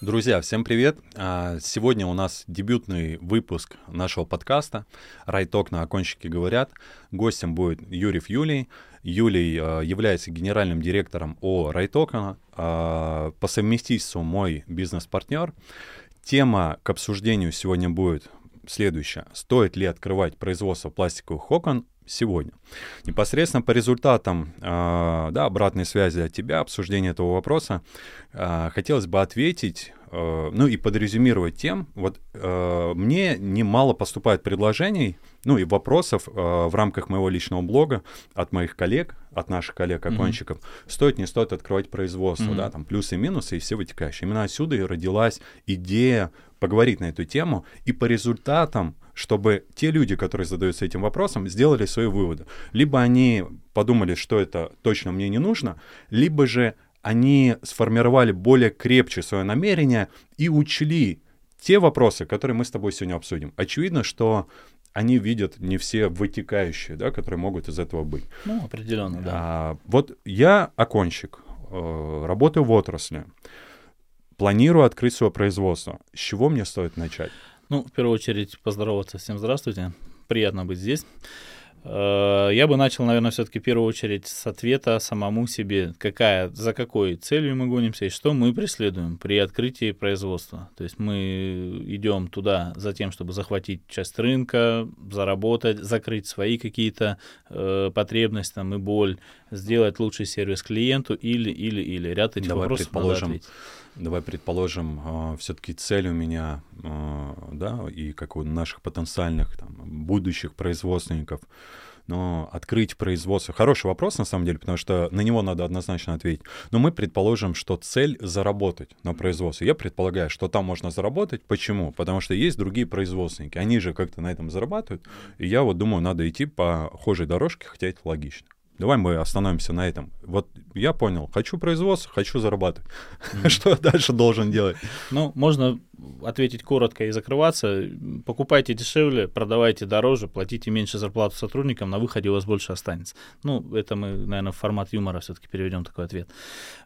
Друзья, всем привет! А, сегодня у нас дебютный выпуск нашего подкаста «Райток на окончике говорят». Гостем будет Юрьев Юлий. Юлий а, является генеральным директором ООО «Райтока». А, по совместительству мой бизнес-партнер. Тема к обсуждению сегодня будет следующая. Стоит ли открывать производство пластиковых окон сегодня. Непосредственно по результатам э, да, обратной связи от тебя, обсуждения этого вопроса, э, хотелось бы ответить, ну и подрезюмировать тем, вот э, мне немало поступает предложений, ну и вопросов э, в рамках моего личного блога от моих коллег, от наших коллег-оконщиков, mm-hmm. стоит, не стоит открывать производство, mm-hmm. да, там плюсы и минусы и все вытекающие. Именно отсюда и родилась идея поговорить на эту тему, и по результатам чтобы те люди, которые задаются этим вопросом, сделали свои выводы. Либо они подумали, что это точно мне не нужно, либо же они сформировали более крепче свое намерение и учли те вопросы, которые мы с тобой сегодня обсудим. Очевидно, что они видят не все вытекающие, да, которые могут из этого быть. Ну, определенно, да. А, вот я окончик, э, работаю в отрасли, планирую открыть свое производство. С чего мне стоит начать? Ну, в первую очередь, поздороваться. Всем здравствуйте. Приятно быть здесь. Э, я бы начал, наверное, все-таки в первую очередь с ответа самому себе, какая, за какой целью мы гонимся и что мы преследуем при открытии производства. То есть мы идем туда за тем, чтобы захватить часть рынка, заработать, закрыть свои какие-то э, потребности там, и боль, сделать лучший сервис клиенту или, или, или. Ряд этих Давай вопросов предположим, надо ответить давай предположим, а, все-таки цель у меня, а, да, и как у наших потенциальных там, будущих производственников, но открыть производство... Хороший вопрос, на самом деле, потому что на него надо однозначно ответить. Но мы предположим, что цель заработать на производстве. Я предполагаю, что там можно заработать. Почему? Потому что есть другие производственники. Они же как-то на этом зарабатывают. И я вот думаю, надо идти по хожей дорожке, хотя это логично. Давай мы остановимся на этом. Вот я понял, хочу производство, хочу зарабатывать. Mm-hmm. Что дальше должен делать? Ну, можно ответить коротко и закрываться. Покупайте дешевле, продавайте дороже, платите меньше зарплату сотрудникам, на выходе у вас больше останется. Ну, это мы, наверное, в формат юмора все-таки переведем такой ответ.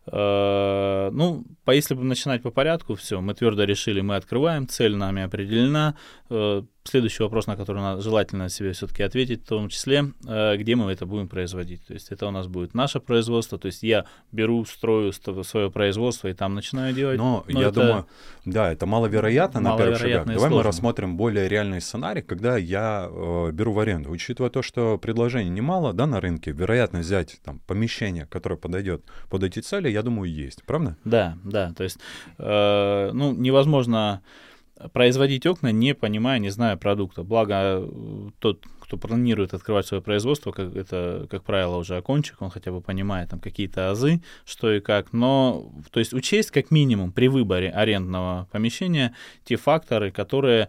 Э, ну, если бы начинать по порядку, все, мы твердо решили, мы открываем, цель нами определена, э, Следующий вопрос, на который надо желательно себе все-таки ответить, в том числе, э, где мы это будем производить. То есть это у нас будет наше производство, то есть я беру, строю свое производство и там начинаю делать. Но, Но я это... думаю, да, это маловероятно на первых шагах. Давай сложно. мы рассмотрим более реальный сценарий, когда я э, беру в аренду. Учитывая то, что предложений немало да, на рынке, вероятность взять там, помещение, которое подойдет под эти цели, я думаю, есть. Правда? Да, да. То есть, э, ну, невозможно производить окна, не понимая, не зная продукта. Благо, э, тот, кто планирует открывать свое производство, как это, как правило, уже окончик, он хотя бы понимает там какие-то азы, что и как. Но, то есть учесть как минимум при выборе арендного помещения те факторы, которые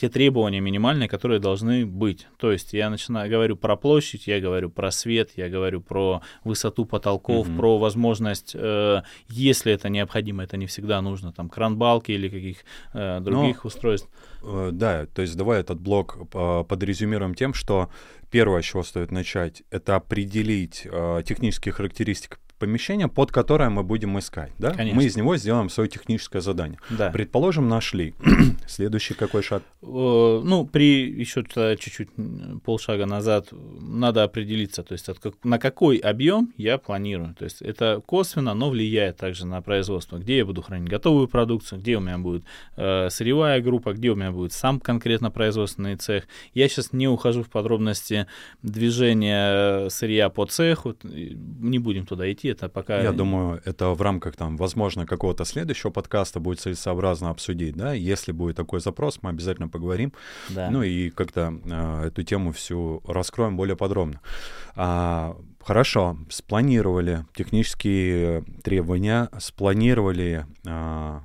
те требования минимальные, которые должны быть. То есть я начинаю говорю про площадь, я говорю про свет, я говорю про высоту потолков, mm-hmm. про возможность, э, если это необходимо, это не всегда нужно, там кранбалки или каких э, других Но, устройств. Э, да, то есть давай этот блок э, подрезюмируем тем, что первое, с чего стоит начать, это определить э, технические характеристики помещение, под которое мы будем искать. Да? Конечно. Мы из него сделаем свое техническое задание. Да. Предположим, нашли. Следующий какой шаг? Ну, при еще чуть-чуть полшага назад надо определиться, то есть как, на какой объем я планирую. То есть это косвенно, но влияет также на производство. Где я буду хранить готовую продукцию, где у меня будет э, сырьевая группа, где у меня будет сам конкретно производственный цех. Я сейчас не ухожу в подробности движения сырья по цеху, не будем туда идти, это пока... Я думаю, это в рамках, там, возможно, какого-то следующего подкаста будет целесообразно обсудить, да, если будет такой запрос, мы обязательно поговорим, да. ну и как-то э, эту тему всю раскроем более подробно. А, хорошо, спланировали технические требования, спланировали а,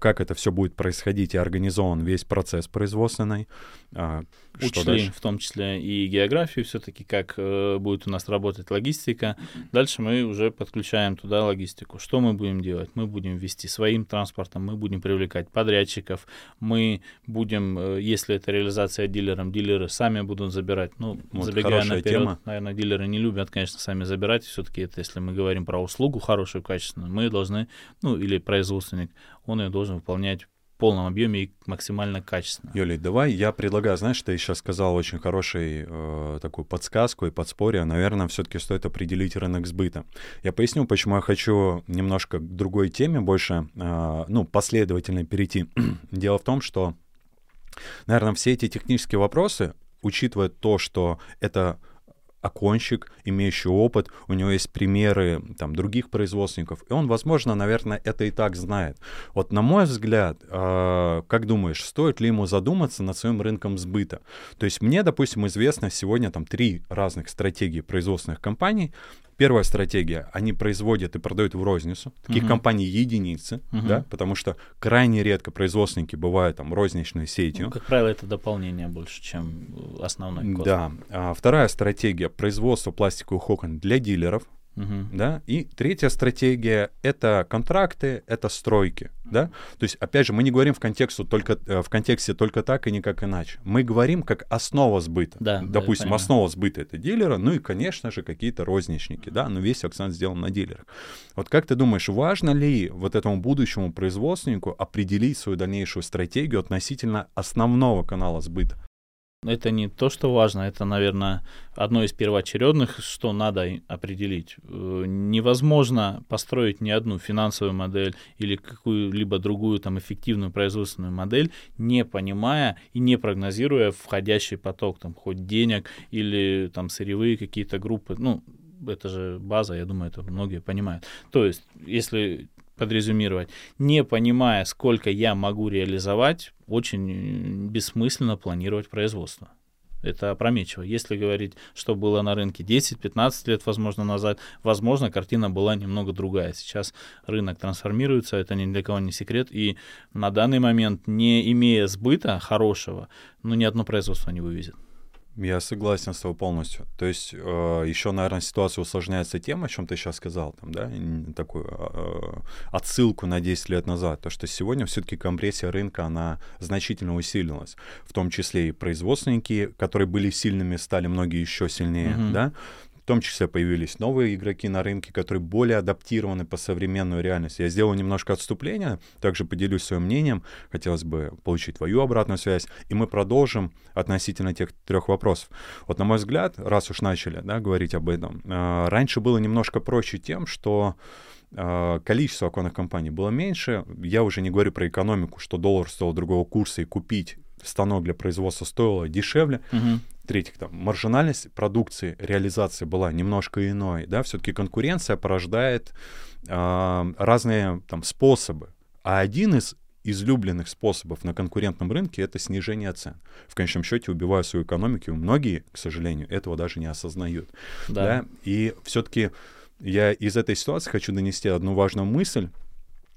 как это все будет происходить и организован весь процесс производственный. А, Учли дальше? в том числе и географию все-таки, как э, будет у нас работать логистика. Дальше мы уже подключаем туда логистику. Что мы будем делать? Мы будем вести своим транспортом, мы будем привлекать подрядчиков, мы будем, э, если это реализация дилером, дилеры сами будут забирать. Ну, вот забегая наперед, тема. наверное, дилеры не любят, конечно, сами забирать. Все-таки это, если мы говорим про услугу хорошую, качественную, мы должны, ну, или производственник, он ее должен выполнять полном объеме и максимально качественно. Юлий, давай я предлагаю, знаешь, ты сейчас сказал очень хороший э, такую подсказку и подспорье. Наверное, все-таки стоит определить рынок сбыта. Я поясню, почему я хочу немножко к другой теме больше, э, ну, последовательно перейти. Дело в том, что, наверное, все эти технические вопросы, учитывая то, что это оконщик, имеющий опыт, у него есть примеры там, других производственников, и он, возможно, наверное, это и так знает. Вот на мой взгляд, э, как думаешь, стоит ли ему задуматься над своим рынком сбыта? То есть мне, допустим, известно сегодня там три разных стратегии производственных компаний, Первая стратегия, они производят и продают в розницу. Таких uh-huh. компаний единицы, uh-huh. да, потому что крайне редко производственники бывают там розничной сетью. Ну, как правило, это дополнение больше, чем основной кост. Да. А, вторая стратегия производства пластиковых окон для дилеров. Uh-huh. Да? И третья стратегия — это контракты, это стройки. Да? То есть, опять же, мы не говорим в, контексте только, э, в контексте только так и никак иначе. Мы говорим как основа сбыта. Да, Допустим, да, основа сбыта — это дилера, ну и, конечно же, какие-то розничники, да, но весь акцент сделан на дилерах. Вот как ты думаешь, важно ли вот этому будущему производственнику определить свою дальнейшую стратегию относительно основного канала сбыта? Это не то, что важно, это, наверное, одно из первоочередных, что надо определить. Э, невозможно построить ни одну финансовую модель или какую-либо другую там эффективную производственную модель, не понимая и не прогнозируя входящий поток, там, хоть денег или там сырьевые какие-то группы. Ну, это же база, я думаю, это многие понимают. То есть, если подрезюмировать, не понимая, сколько я могу реализовать, очень бессмысленно планировать производство. Это опрометчиво. Если говорить, что было на рынке 10-15 лет, возможно, назад, возможно, картина была немного другая. Сейчас рынок трансформируется, это ни для кого не секрет. И на данный момент, не имея сбыта хорошего, ну, ни одно производство не вывезет. Я согласен с тобой полностью. То есть э, еще, наверное, ситуация усложняется тем, о чем ты сейчас сказал, там, да, такую э, отсылку на 10 лет назад, то, что сегодня все-таки компрессия рынка, она значительно усилилась, в том числе и производственники, которые были сильными, стали многие еще сильнее, uh-huh. да, том числе появились новые игроки на рынке, которые более адаптированы по современную реальность. Я сделаю немножко отступления, также поделюсь своим мнением. Хотелось бы получить твою обратную связь. И мы продолжим относительно тех трех вопросов. Вот на мой взгляд, раз уж начали да, говорить об этом, э, раньше было немножко проще тем, что э, количество оконных компаний было меньше. Я уже не говорю про экономику, что доллар стоил другого курса, и купить станок для производства стоило дешевле. В-третьих, там, маржинальность продукции, реализации была немножко иной, да, все-таки конкуренция порождает э, разные там способы, а один из излюбленных способов на конкурентном рынке — это снижение цен. В конечном счете, убивая свою экономику, многие, к сожалению, этого даже не осознают. Да. Да? И все-таки я из этой ситуации хочу донести одну важную мысль,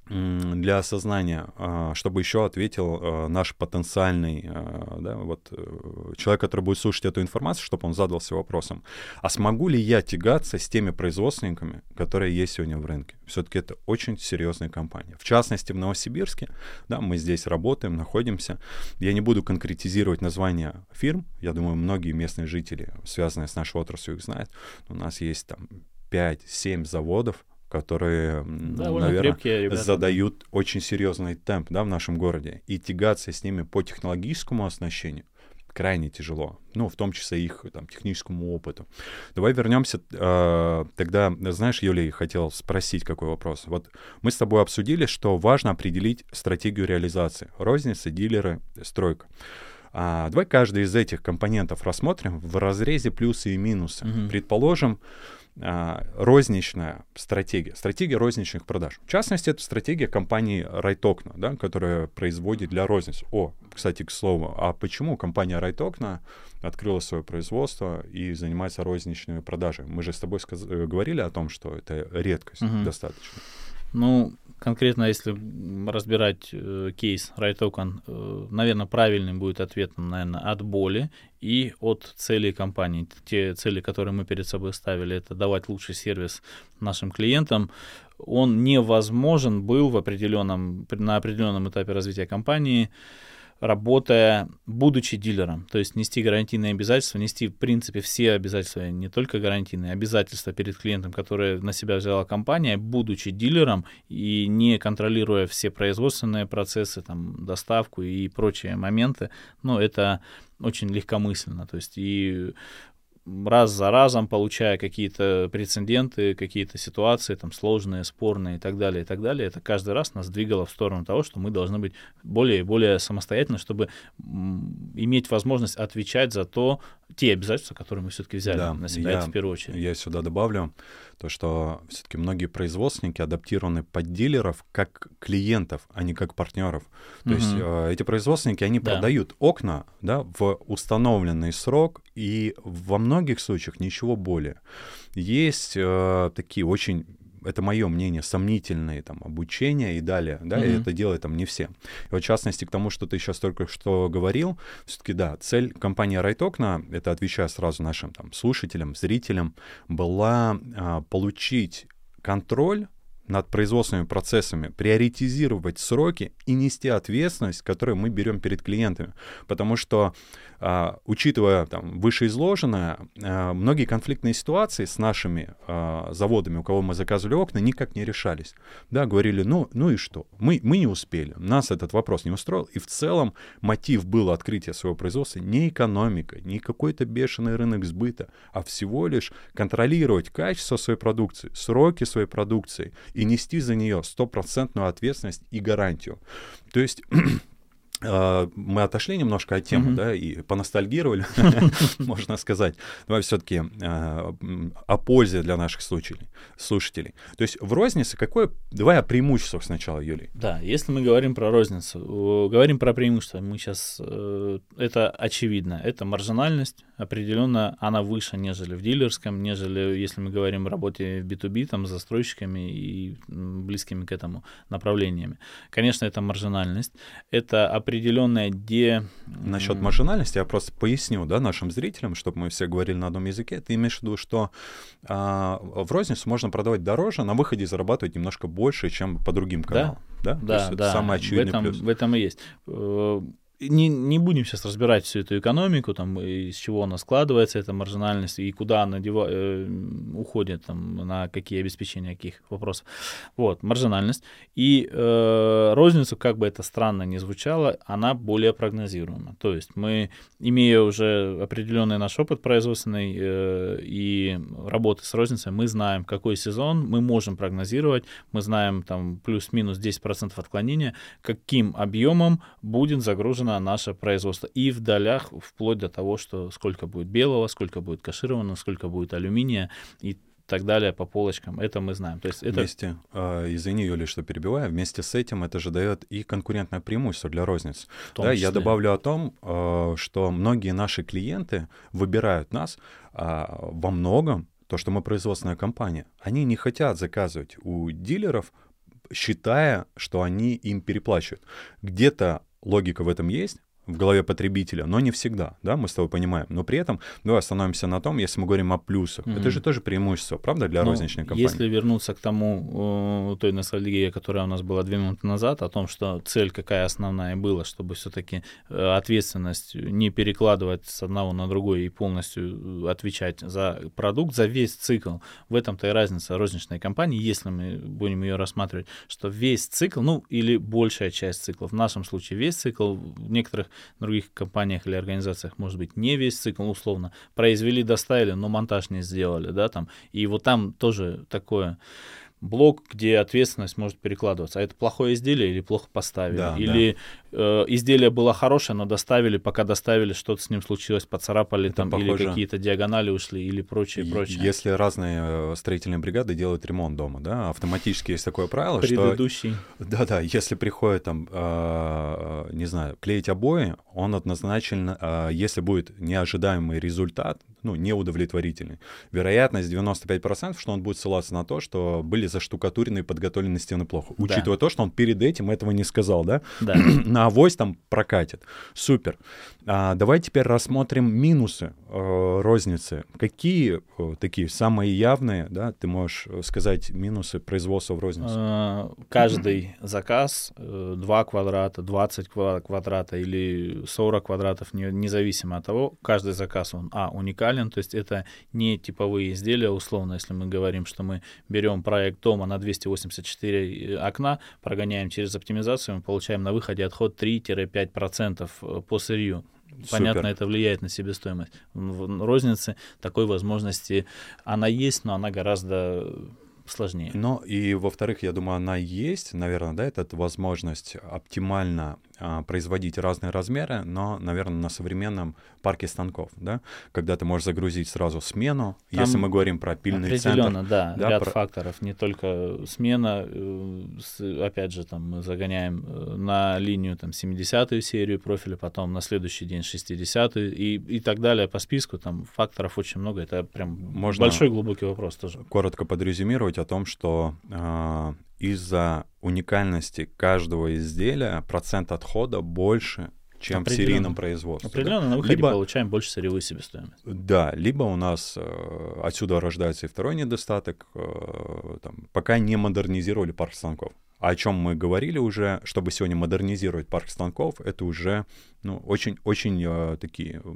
для осознания, а, чтобы еще ответил а, наш потенциальный а, да, вот, э, человек, который будет слушать эту информацию, чтобы он задался вопросом, а смогу ли я тягаться с теми производственниками, которые есть сегодня в рынке? Все-таки это очень серьезная компания. В частности, в Новосибирске, да, мы здесь работаем, находимся. Я не буду конкретизировать название фирм, я думаю, многие местные жители, связанные с нашей отраслью, их знают. У нас есть там 5-7 заводов, которые, Довольно наверное, задают очень серьезный темп да, в нашем городе. И тягаться с ними по технологическому оснащению крайне тяжело, ну, в том числе их там, техническому опыту. Давай вернемся э, тогда, знаешь, Юлий, хотел спросить какой вопрос. Вот мы с тобой обсудили, что важно определить стратегию реализации. Розница, дилеры, стройка. А, давай каждый из этих компонентов рассмотрим в разрезе плюсы и минусы. Mm-hmm. Предположим, розничная стратегия, стратегия розничных продаж. В частности, это стратегия компании Райтокна, да, которая производит для розницы. О, кстати, к слову, а почему компания Райтокна открыла свое производство и занимается розничными продажами? Мы же с тобой сказ- э, говорили о том, что это редкость угу. достаточно. Ну, конкретно, если разбирать э, кейс Райтокон, э, наверное, правильным будет ответом, наверное, от боли и от целей компании. Те цели, которые мы перед собой ставили, это давать лучший сервис нашим клиентам. Он невозможен был в определенном, на определенном этапе развития компании работая, будучи дилером, то есть нести гарантийные обязательства, нести, в принципе, все обязательства, не только гарантийные, обязательства перед клиентом, которые на себя взяла компания, будучи дилером и не контролируя все производственные процессы, там, доставку и прочие моменты, ну, это очень легкомысленно, то есть и раз за разом, получая какие-то прецеденты, какие-то ситуации там сложные, спорные и так далее, и так далее, это каждый раз нас двигало в сторону того, что мы должны быть более и более самостоятельны, чтобы иметь возможность отвечать за то, те обязательства, которые мы все-таки взяли да, на себя, я, в первую очередь. Я сюда добавлю то, что все-таки многие производственники адаптированы под дилеров как клиентов, а не как партнеров. То угу. есть э, эти производственники, они да. продают окна да, в установленный срок, и во многих случаях ничего более. Есть э, такие очень это мое мнение, сомнительные там обучения и далее, да, mm-hmm. и это делают там не все. И вот в частности к тому, что ты сейчас только что говорил, все-таки да, цель компании Райтокна, это отвечая сразу нашим там слушателям, зрителям, была а, получить контроль над производственными процессами, приоритизировать сроки и нести ответственность, которую мы берем перед клиентами. Потому что а, учитывая там, вышеизложенное, а, многие конфликтные ситуации с нашими а, заводами, у кого мы заказывали окна, никак не решались. Да, говорили, ну, ну и что? Мы, мы не успели, нас этот вопрос не устроил. И в целом мотив был открытия своего производства не экономика, не какой-то бешеный рынок сбыта, а всего лишь контролировать качество своей продукции, сроки своей продукции и нести за нее стопроцентную ответственность и гарантию. То есть А, мы отошли немножко от темы, mm-hmm. да, и поностальгировали, можно сказать. Давай все-таки а, о пользе для наших слушателей. слушателей. То есть в рознице какое... Давай о преимуществах сначала, Юлий. Да, если мы говорим про розницу, говорим про преимущества, мы сейчас... Э, это очевидно. Это маржинальность, определенно она выше, нежели в дилерском, нежели если мы говорим о работе в B2B, там, с застройщиками и близкими к этому направлениями. Конечно, это маржинальность. Это определенная де... Насчет маржинальности я просто поясню да, нашим зрителям, чтобы мы все говорили на одном языке. Ты имеешь в виду, что а, в розницу можно продавать дороже, на выходе зарабатывать немножко больше, чем по другим каналам. Да, да, да. Это самый очевидный в этом, плюс. В этом и есть э, не, не будем сейчас разбирать всю эту экономику, там, из чего она складывается, эта маржинальность, и куда она дева, э, уходит, там, на какие обеспечения каких вопросов. Вот, маржинальность. И э, розницу, как бы это странно ни звучало, она более прогнозируема. То есть мы, имея уже определенный наш опыт производственный э, и работы с розницей, мы знаем, какой сезон, мы можем прогнозировать, мы знаем там плюс-минус 10% отклонения, каким объемом будет загружена на наше производство. И в долях, вплоть до того, что сколько будет белого, сколько будет кашированного, сколько будет алюминия и так далее по полочкам. Это мы знаем. То есть это... Вместе, э, извини, Юля, что перебиваю, вместе с этим это же дает и конкурентное преимущество для розниц. Да, я добавлю о том, э, что многие наши клиенты выбирают нас э, во многом то, что мы производственная компания. Они не хотят заказывать у дилеров считая, что они им переплачивают. Где-то логика в этом есть, в голове потребителя, но не всегда, да, мы с тобой понимаем. Но при этом давай остановимся на том, если мы говорим о плюсах. Mm-hmm. Это же тоже преимущество, правда, для ну, розничной компании? Если вернуться к тому, той ностальгии, которая у нас была две минуты назад, о том, что цель какая основная была, чтобы все-таки э, ответственность не перекладывать с одного на другой и полностью э, отвечать за продукт, за весь цикл. В этом-то и разница розничной компании, если мы будем ее рассматривать, что весь цикл, ну или большая часть цикла, в нашем случае весь цикл, в некоторых других компаниях или организациях, может быть, не весь цикл, условно, произвели, доставили, но монтаж не сделали, да, там, и вот там тоже такое блок, где ответственность может перекладываться. А это плохое изделие или плохо поставили? Да, или да. Э, изделие было хорошее, но доставили, пока доставили, что-то с ним случилось, поцарапали это там, похоже... или какие-то диагонали ушли, или прочее, прочее. Если разные э, строительные бригады делают ремонт дома, да, автоматически есть такое правило, Предыдущий. что... Да-да, если приходит там, э, не знаю, клеить обои, он однозначно, э, если будет неожидаемый результат, ну, неудовлетворительный. Вероятность 95%, что он будет ссылаться на то, что были заштукатурены и подготовлены стены плохо. Да. Учитывая то, что он перед этим этого не сказал, да? Да. на авось там прокатит. Супер. А, давай теперь рассмотрим минусы э, розницы. Какие э, такие самые явные, да, ты можешь сказать минусы производства в рознице? Э, каждый заказ э, 2 квадрата, 20 квадрата или 40 квадратов, не, независимо от того, каждый заказ, он, а, уникален, то есть это не типовые изделия, условно, если мы говорим, что мы берем проект дома на 284 окна, прогоняем через оптимизацию, мы получаем на выходе отход 3-5% э, по сырью. Понятно, Супер. это влияет на себестоимость. В рознице такой возможности она есть, но она гораздо сложнее. Ну и во-вторых, я думаю, она есть, наверное, да, это возможность оптимально производить разные размеры, но, наверное, на современном парке станков, да, когда ты можешь загрузить сразу смену, Там если мы говорим про пильный центр. да, да, ряд про... факторов, не только смена, э, опять же, там мы загоняем э, на линию там 70-ю серию профиля, потом на следующий день 60-ю и, и так далее по списку, там факторов очень много, это прям Можно большой глубокий вопрос тоже. Коротко подрезюмировать о том, что э, из-за уникальности каждого изделия процент отхода больше, чем в серийном производстве. Определенно, да? на выходе либо, получаем больше сырьевой себестоимости. Да, либо у нас э, отсюда рождается и второй недостаток, э, там, пока не модернизировали парк станков о чем мы говорили уже, чтобы сегодня модернизировать парк станков, это уже ну, очень, очень э, такие э,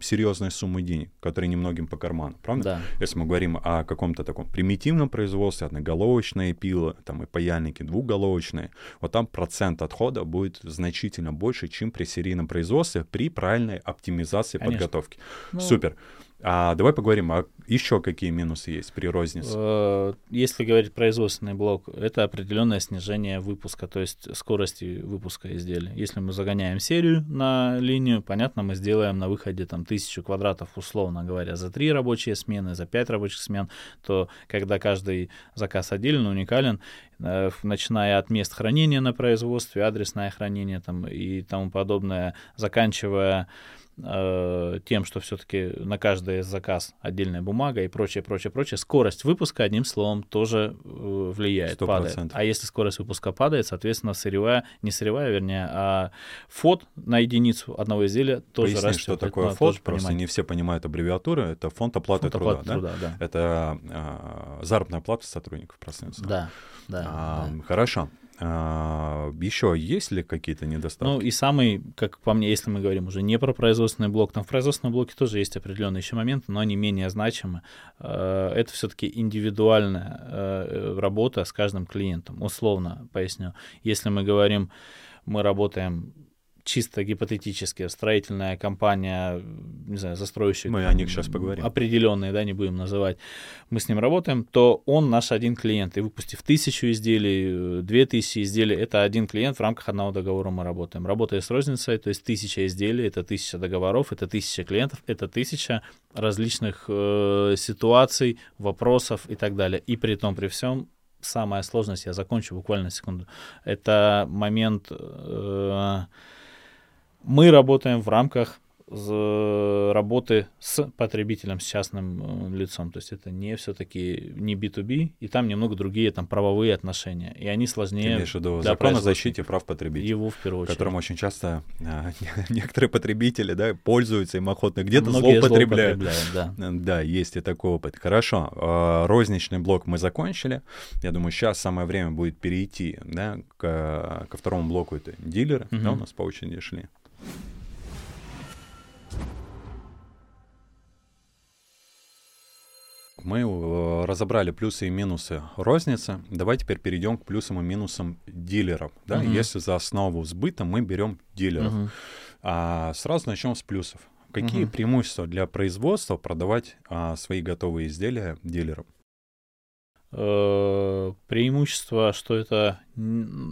серьезные суммы денег, которые немногим по карману, правда? Да. Если мы говорим о каком-то таком примитивном производстве, одноголовочные пилы, там и паяльники двухголовочные, вот там процент отхода будет значительно больше, чем при серийном производстве при правильной оптимизации Конечно. подготовки. Ну, Супер. А давай поговорим, а еще какие минусы есть при рознице? Э, если говорить производственный блок, это определенное снижение выпуска, то есть скорости выпуска изделий. Если мы загоняем серию на линию, понятно, мы сделаем на выходе там тысячу квадратов, условно говоря, за три рабочие смены, за пять рабочих смен, то когда каждый заказ отдельно, уникален, э, начиная от мест хранения на производстве, адресное хранение там, и тому подобное, заканчивая Э, тем, что все-таки на каждый заказ отдельная бумага и прочее, прочее, прочее, скорость выпуска, одним словом, тоже э, влияет, 100%. падает. А если скорость выпуска падает, соответственно, сырьевая, не сырьевая, вернее, а фот на единицу одного изделия тоже Поясни, растет. что такое фот, просто понимать. не все понимают аббревиатуры, это фонд оплаты фонд труда, да? труда да? Это а, заработная плата сотрудников пространства. Да, да, а, да. Хорошо. А, еще есть ли какие-то недостатки? Ну и самый, как по мне, если мы говорим уже не про производственный блок, там в производственном блоке тоже есть определенные еще моменты, но они менее значимы. А, это все-таки индивидуальная а, работа с каждым клиентом. Условно поясню. Если мы говорим, мы работаем чисто гипотетически строительная компания, не знаю, застроящая... Мы о них сейчас поговорим. Определенные, да, не будем называть. Мы с ним работаем, то он наш один клиент. И выпустив тысячу изделий, две тысячи изделий, это один клиент, в рамках одного договора мы работаем. Работая с розницей, то есть тысяча изделий, это тысяча договоров, это тысяча клиентов, это тысяча различных э, ситуаций, вопросов и так далее. И при том, при всем, самая сложность, я закончу буквально секунду, это момент... Э, мы работаем в рамках работы с потребителем, с частным э, лицом. То есть это не все-таки не B2B, и там немного другие там правовые отношения. И они сложнее. Ты имеешь в виду закон о защите прав потребителей. Его в первую очередь. Которым очень часто а, некоторые потребители да, пользуются им охотно, где-то злоупотребляют. Да. да, есть и такой опыт. Хорошо, розничный блок мы закончили. Я думаю, сейчас самое время будет перейти да, к, ко второму блоку, это дилеры. Угу. Да, у нас по очереди шли. Мы э, разобрали плюсы и минусы розницы. Давай теперь перейдем к плюсам и минусам дилеров. Да? Угу. Если за основу сбыта мы берем дилеров. Угу. А, сразу начнем с плюсов. Какие угу. преимущества для производства продавать а, свои готовые изделия дилерам? Э, преимущество, что это,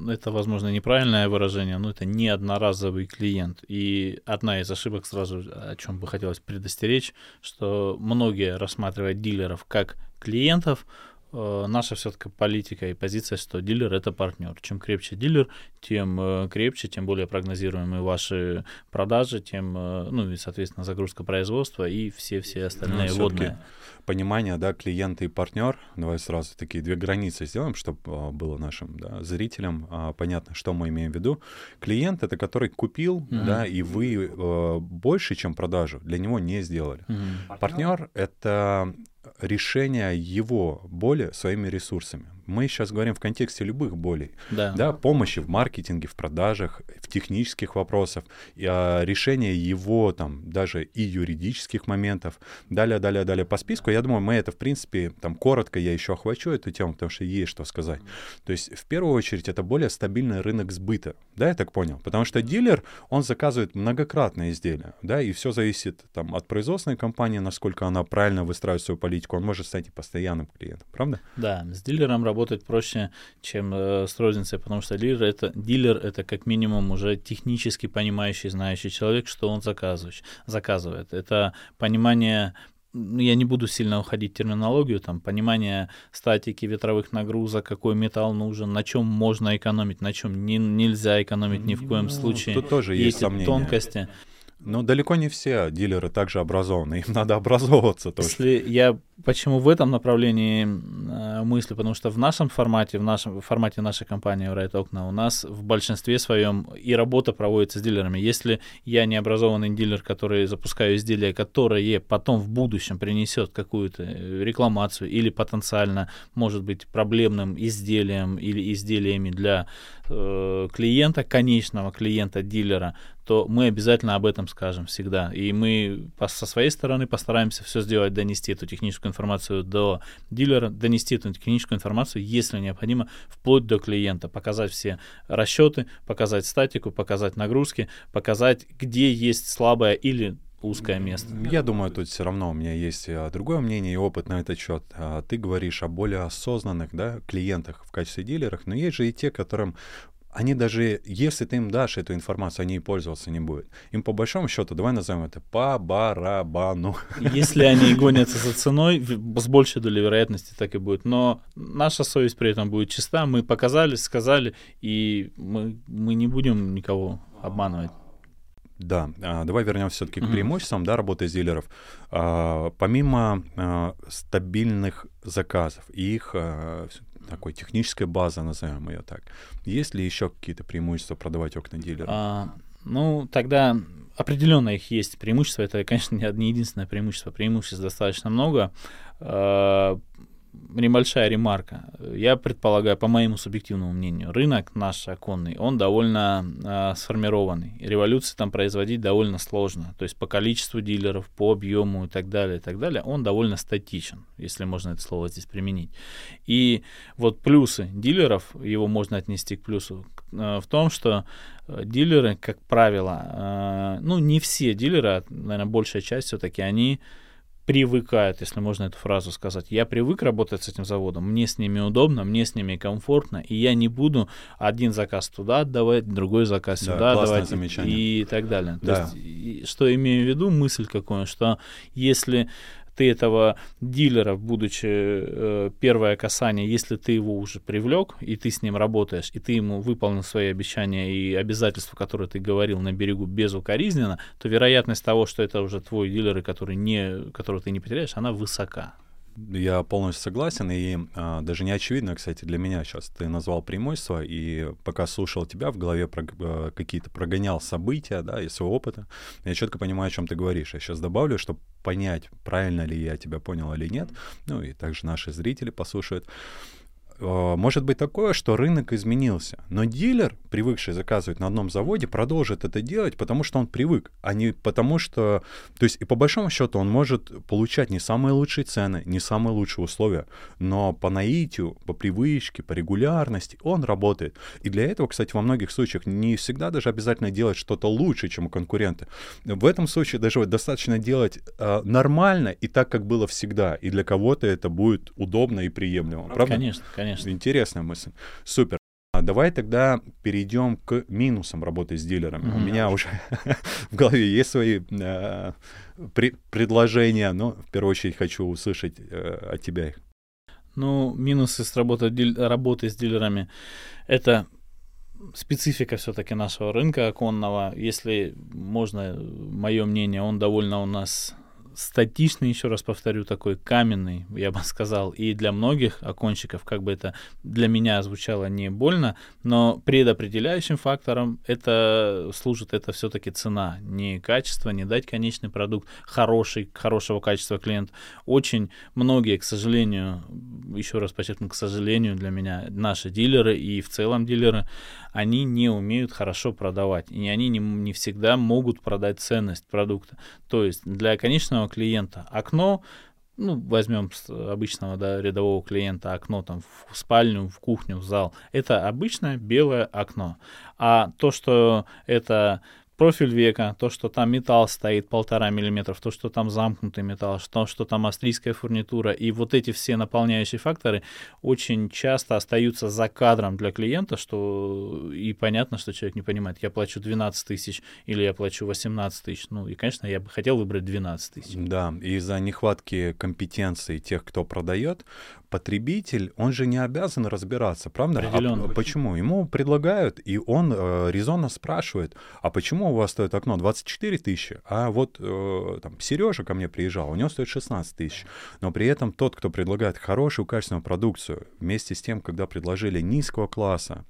это, возможно, неправильное выражение, но это не одноразовый клиент. И одна из ошибок сразу, о чем бы хотелось предостеречь, что многие рассматривают дилеров как клиентов, наша все-таки политика и позиция, что дилер это партнер. Чем крепче дилер, тем э, крепче, тем более прогнозируемые ваши продажи, тем, э, ну и, соответственно, загрузка производства и все-все остальные ну, водные. Понимание, да, клиент и партнер. Давай сразу такие две границы сделаем, чтобы э, было нашим да, зрителям э, понятно, что мы имеем в виду. Клиент это который купил, mm-hmm. да, и вы э, больше, чем продажу, для него не сделали. Mm-hmm. Партнер это решение его боли своими ресурсами. Мы сейчас говорим в контексте любых болей. Да. да помощи в маркетинге, в продажах, в технических вопросах, и, а, решение его там даже и юридических моментов. Далее, далее, далее по списку. Я думаю, мы это, в принципе, там коротко я еще охвачу эту тему, потому что есть что сказать. То есть, в первую очередь, это более стабильный рынок сбыта. Да, я так понял? Потому что дилер, он заказывает многократные изделия, да, и все зависит там от производственной компании, насколько она правильно выстраивает свою политику. Он может стать и постоянным клиентом, правда? Да, с дилером работать проще, чем э, с розницей, потому что дилер это, дилер это как минимум уже технически понимающий, знающий человек, что он заказывает. заказывает. Это понимание я не буду сильно уходить в терминологию, там, понимание статики ветровых нагрузок, какой металл нужен, на чем можно экономить, на чем не, нельзя экономить ни в коем ну, случае. Тут тоже есть, есть сомнения. тонкости. Но далеко не все дилеры также образованы, им надо образовываться тоже. Если я почему в этом направлении э, мысли, потому что в нашем формате, в нашем в формате нашей компании Right Окна у нас в большинстве своем и работа проводится с дилерами. Если я не образованный дилер, который запускаю изделия, которое потом в будущем принесет какую-то рекламацию или потенциально может быть проблемным изделием или изделиями для э, клиента, конечного клиента дилера, то мы обязательно об этом скажем всегда. И мы со своей стороны постараемся все сделать, донести эту техническую информацию до дилера, донести эту техническую информацию, если необходимо, вплоть до клиента, показать все расчеты, показать статику, показать нагрузки, показать, где есть слабое или узкое место. Я думаю, тут все равно у меня есть а, другое мнение и опыт на этот счет. А, ты говоришь о более осознанных да, клиентах в качестве дилеров, но есть же и те, которым они даже, если ты им дашь эту информацию, они и пользоваться не будут. Им по большому счету, давай назовем это по барабану. Если они гонятся за ценой, с большей долей вероятности так и будет. Но наша совесть при этом будет чиста. Мы показали, сказали, и мы, мы не будем никого обманывать. Да, а, давай вернемся все-таки mm-hmm. к преимуществам да, работы дилеров. А, помимо а, стабильных заказов и их такой техническая база, назовем ее так. Есть ли еще какие-то преимущества продавать окна дилера? А, ну, тогда определенно их есть преимущества. Это, конечно, не единственное преимущество. Преимуществ достаточно много. А, небольшая ремарка. Я предполагаю, по моему субъективному мнению, рынок наш оконный, он довольно э, сформированный. Революции там производить довольно сложно. То есть по количеству дилеров, по объему и так далее, и так далее, он довольно статичен, если можно это слово здесь применить. И вот плюсы дилеров, его можно отнести к плюсу, э, в том, что э, дилеры, как правило, э, ну не все дилеры, наверное, большая часть все-таки, они привыкают, если можно эту фразу сказать. Я привык работать с этим заводом, мне с ними удобно, мне с ними комфортно, и я не буду один заказ туда отдавать, другой заказ да, сюда отдавать замечание. и так далее. Да. То есть, что имею в виду, мысль какую, что если ты этого дилера, будучи э, первое касание, если ты его уже привлек, и ты с ним работаешь, и ты ему выполнил свои обещания и обязательства, которые ты говорил на берегу безукоризненно, то вероятность того, что это уже твой дилер, который не, которого ты не потеряешь, она высока. Я полностью согласен, и а, даже не очевидно, кстати, для меня сейчас ты назвал преимущество, и пока слушал тебя, в голове про, а, какие-то прогонял события, да, из своего опыта, я четко понимаю, о чем ты говоришь. Я сейчас добавлю, чтобы понять, правильно ли я тебя понял или нет, ну и также наши зрители послушают. Э, может быть такое, что рынок изменился, но дилер, привыкший заказывать на одном заводе, продолжит это делать, потому что он привык, а не потому что... То есть и по большому счету он может получать не самые лучшие цены, не самые лучшие условия, но по наитию, по привычке, по регулярности он работает. И для этого, кстати, во многих случаях не всегда даже обязательно делать что-то лучше, чем у конкурента. В этом случае даже достаточно делать э, нормально и так, как было всегда. И для кого-то это будет удобно и приемлемо. Правда? Конечно, конечно конечно. Интересная мысль. Супер. А давай тогда перейдем к минусам работы с дилерами. Mm-hmm. У меня уже в голове есть свои э, при- предложения, но в первую очередь хочу услышать э, от тебя их. Ну, минусы с работы, работы с дилерами — это специфика все-таки нашего рынка оконного. Если можно, мое мнение, он довольно у нас статичный, еще раз повторю, такой каменный, я бы сказал, и для многих окончиков, как бы это для меня звучало не больно, но предопределяющим фактором это служит это все-таки цена, не качество, не дать конечный продукт хороший, хорошего качества клиент. Очень многие, к сожалению, еще раз подчеркну, к сожалению для меня, наши дилеры и в целом дилеры, они не умеют хорошо продавать, и они не, не всегда могут продать ценность продукта. То есть для конечного клиента окно ну, возьмем обычного да, рядового клиента окно там в спальню, в кухню, в зал. Это обычное белое окно. А то, что это профиль века, то, что там металл стоит полтора миллиметра, то, что там замкнутый металл, то, что там австрийская фурнитура, и вот эти все наполняющие факторы очень часто остаются за кадром для клиента, что и понятно, что человек не понимает, я плачу 12 тысяч или я плачу 18 тысяч, ну и, конечно, я бы хотел выбрать 12 тысяч. Да, из-за нехватки компетенции тех, кто продает, потребитель, он же не обязан разбираться, правда? Определенно. А почему? Ему предлагают, и он э, резонно спрашивает, а почему у вас стоит окно 24 тысячи, а вот э, там Сережа ко мне приезжал, у него стоит 16 тысяч. Но при этом тот, кто предлагает хорошую качественную продукцию, вместе с тем, когда предложили низкого класса,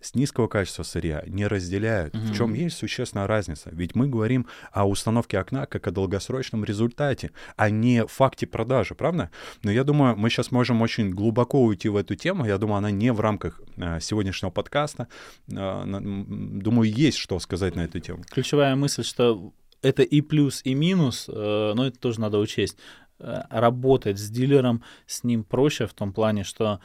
с низкого качества сырья не разделяют. Mm-hmm. В чем есть существенная разница? Ведь мы говорим о установке окна как о долгосрочном результате, а не факте продажи, правда? Но я думаю, мы сейчас можем очень глубоко уйти в эту тему. Я думаю, она не в рамках э, сегодняшнего подкаста. Э, думаю, есть что сказать на эту тему. Ключевая мысль, что это и плюс, и минус, э, но это тоже надо учесть. Работать с дилером, с ним проще в том плане, что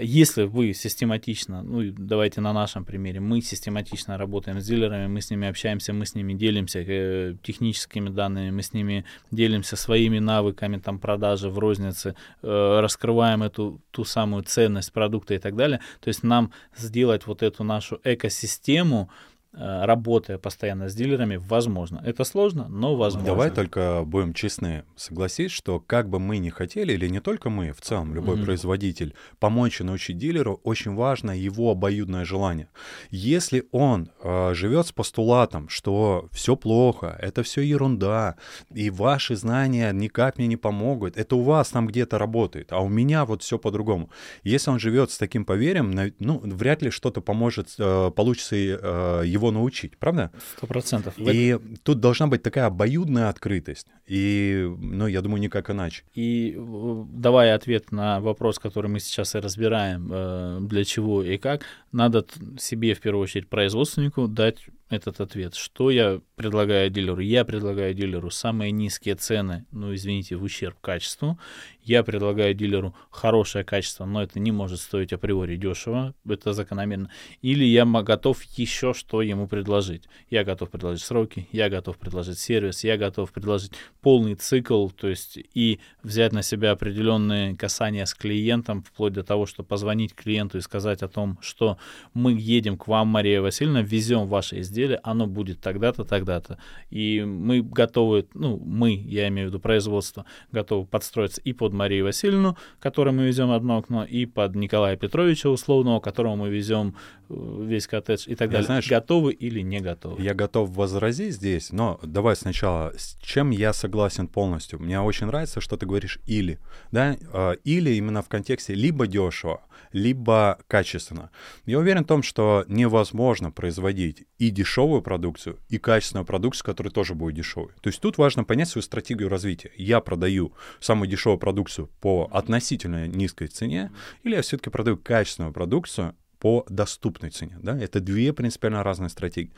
если вы систематично, ну давайте на нашем примере, мы систематично работаем с дилерами, мы с ними общаемся, мы с ними делимся э, техническими данными, мы с ними делимся своими навыками там продажи в рознице, э, раскрываем эту ту самую ценность продукта и так далее. То есть нам сделать вот эту нашу экосистему Э, работая постоянно с дилерами, возможно. Это сложно, но возможно. Давай только будем честны. Согласись, что как бы мы ни хотели, или не только мы, в целом любой mm-hmm. производитель, помочь и научить дилеру, очень важно его обоюдное желание. Если он э, живет с постулатом, что все плохо, это все ерунда, и ваши знания никак мне не помогут, это у вас там где-то работает, а у меня вот все по-другому. Если он живет с таким поверьем, ну, вряд ли что-то поможет, э, получится э, его научить, правда? Сто процентов. И тут должна быть такая обоюдная открытость. И, ну, я думаю, никак иначе. И э, давая ответ на вопрос, который мы сейчас и разбираем, э, для чего и как, надо себе, в первую очередь, производственнику дать этот ответ. Что я предлагаю дилеру? Я предлагаю дилеру самые низкие цены, ну, извините, в ущерб качеству. Я предлагаю дилеру хорошее качество, но это не может стоить априори дешево, это закономерно. Или я готов еще что ему предложить. Я готов предложить сроки, я готов предложить сервис, я готов предложить полный цикл, то есть и взять на себя определенные касания с клиентом, вплоть до того, что позвонить клиенту и сказать о том, что мы едем к вам, Мария Васильевна, везем ваши изделия, оно будет тогда-то, тогда-то. И мы готовы, ну, мы, я имею в виду производство, готовы подстроиться и под Марию Васильевну, которой мы везем одно окно, и под Николая Петровича условного, которому мы везем весь коттедж и так далее. Знаешь, готовы или не готовы? Я готов возразить здесь, но давай сначала, с чем я согласен полностью. Мне очень нравится, что ты говоришь «или». Да? А, или именно в контексте либо дешево, либо качественно. Я уверен в том, что невозможно производить и дешевую продукцию, и качественную продукцию, которая тоже будет дешевой. То есть тут важно понять свою стратегию развития. Я продаю самую дешевую продукцию по относительно низкой цене, или я все-таки продаю качественную продукцию по доступной цене. Да? Это две принципиально разные стратегии.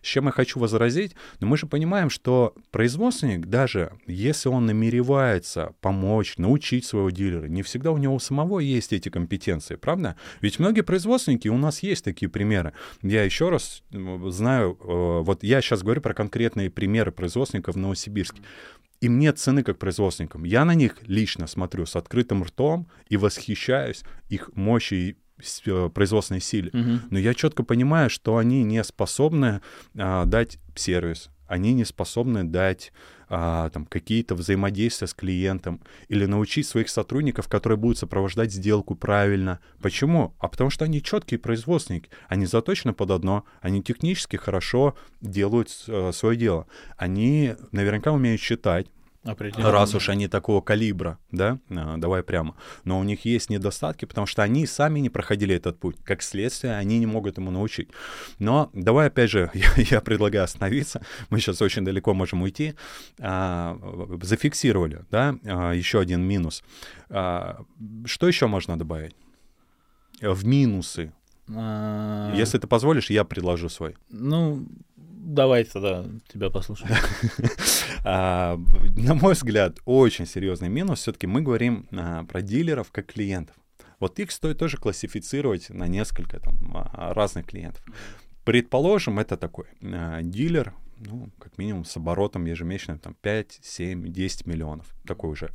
С чем я хочу возразить? Но мы же понимаем, что производственник, даже если он намеревается помочь, научить своего дилера, не всегда у него самого есть эти компетенции, правда? Ведь многие производственники, у нас есть такие примеры. Я еще раз знаю, э, вот я сейчас говорю про конкретные примеры производственников в Новосибирске им нет цены как производственникам. Я на них лично смотрю с открытым ртом и восхищаюсь их мощью Э, производственной силе. Угу. Но я четко понимаю, что они не способны а, дать сервис, они не способны дать а, там, какие-то взаимодействия с клиентом или научить своих сотрудников, которые будут сопровождать сделку правильно. Почему? А потому что они четкие производственники, они заточены под одно, они технически хорошо делают э, свое дело. Они наверняка умеют считать, Раз уж они такого калибра, да, а, давай прямо. Но у них есть недостатки, потому что они сами не проходили этот путь. Как следствие, они не могут ему научить. Но давай опять же, я, я предлагаю остановиться. Мы сейчас очень далеко можем уйти. А, зафиксировали, да, а, еще один минус. А, что еще можно добавить? В минусы. А... Если ты позволишь, я предложу свой. Ну, Давай тогда тебя послушаем. А, на мой взгляд, очень серьезный минус. Все-таки мы говорим а, про дилеров как клиентов. Вот их стоит тоже классифицировать на несколько там, а, разных клиентов. Предположим, это такой дилер, ну, как минимум с оборотом ежемесячным там 5, 7, 10 миллионов. Такое уже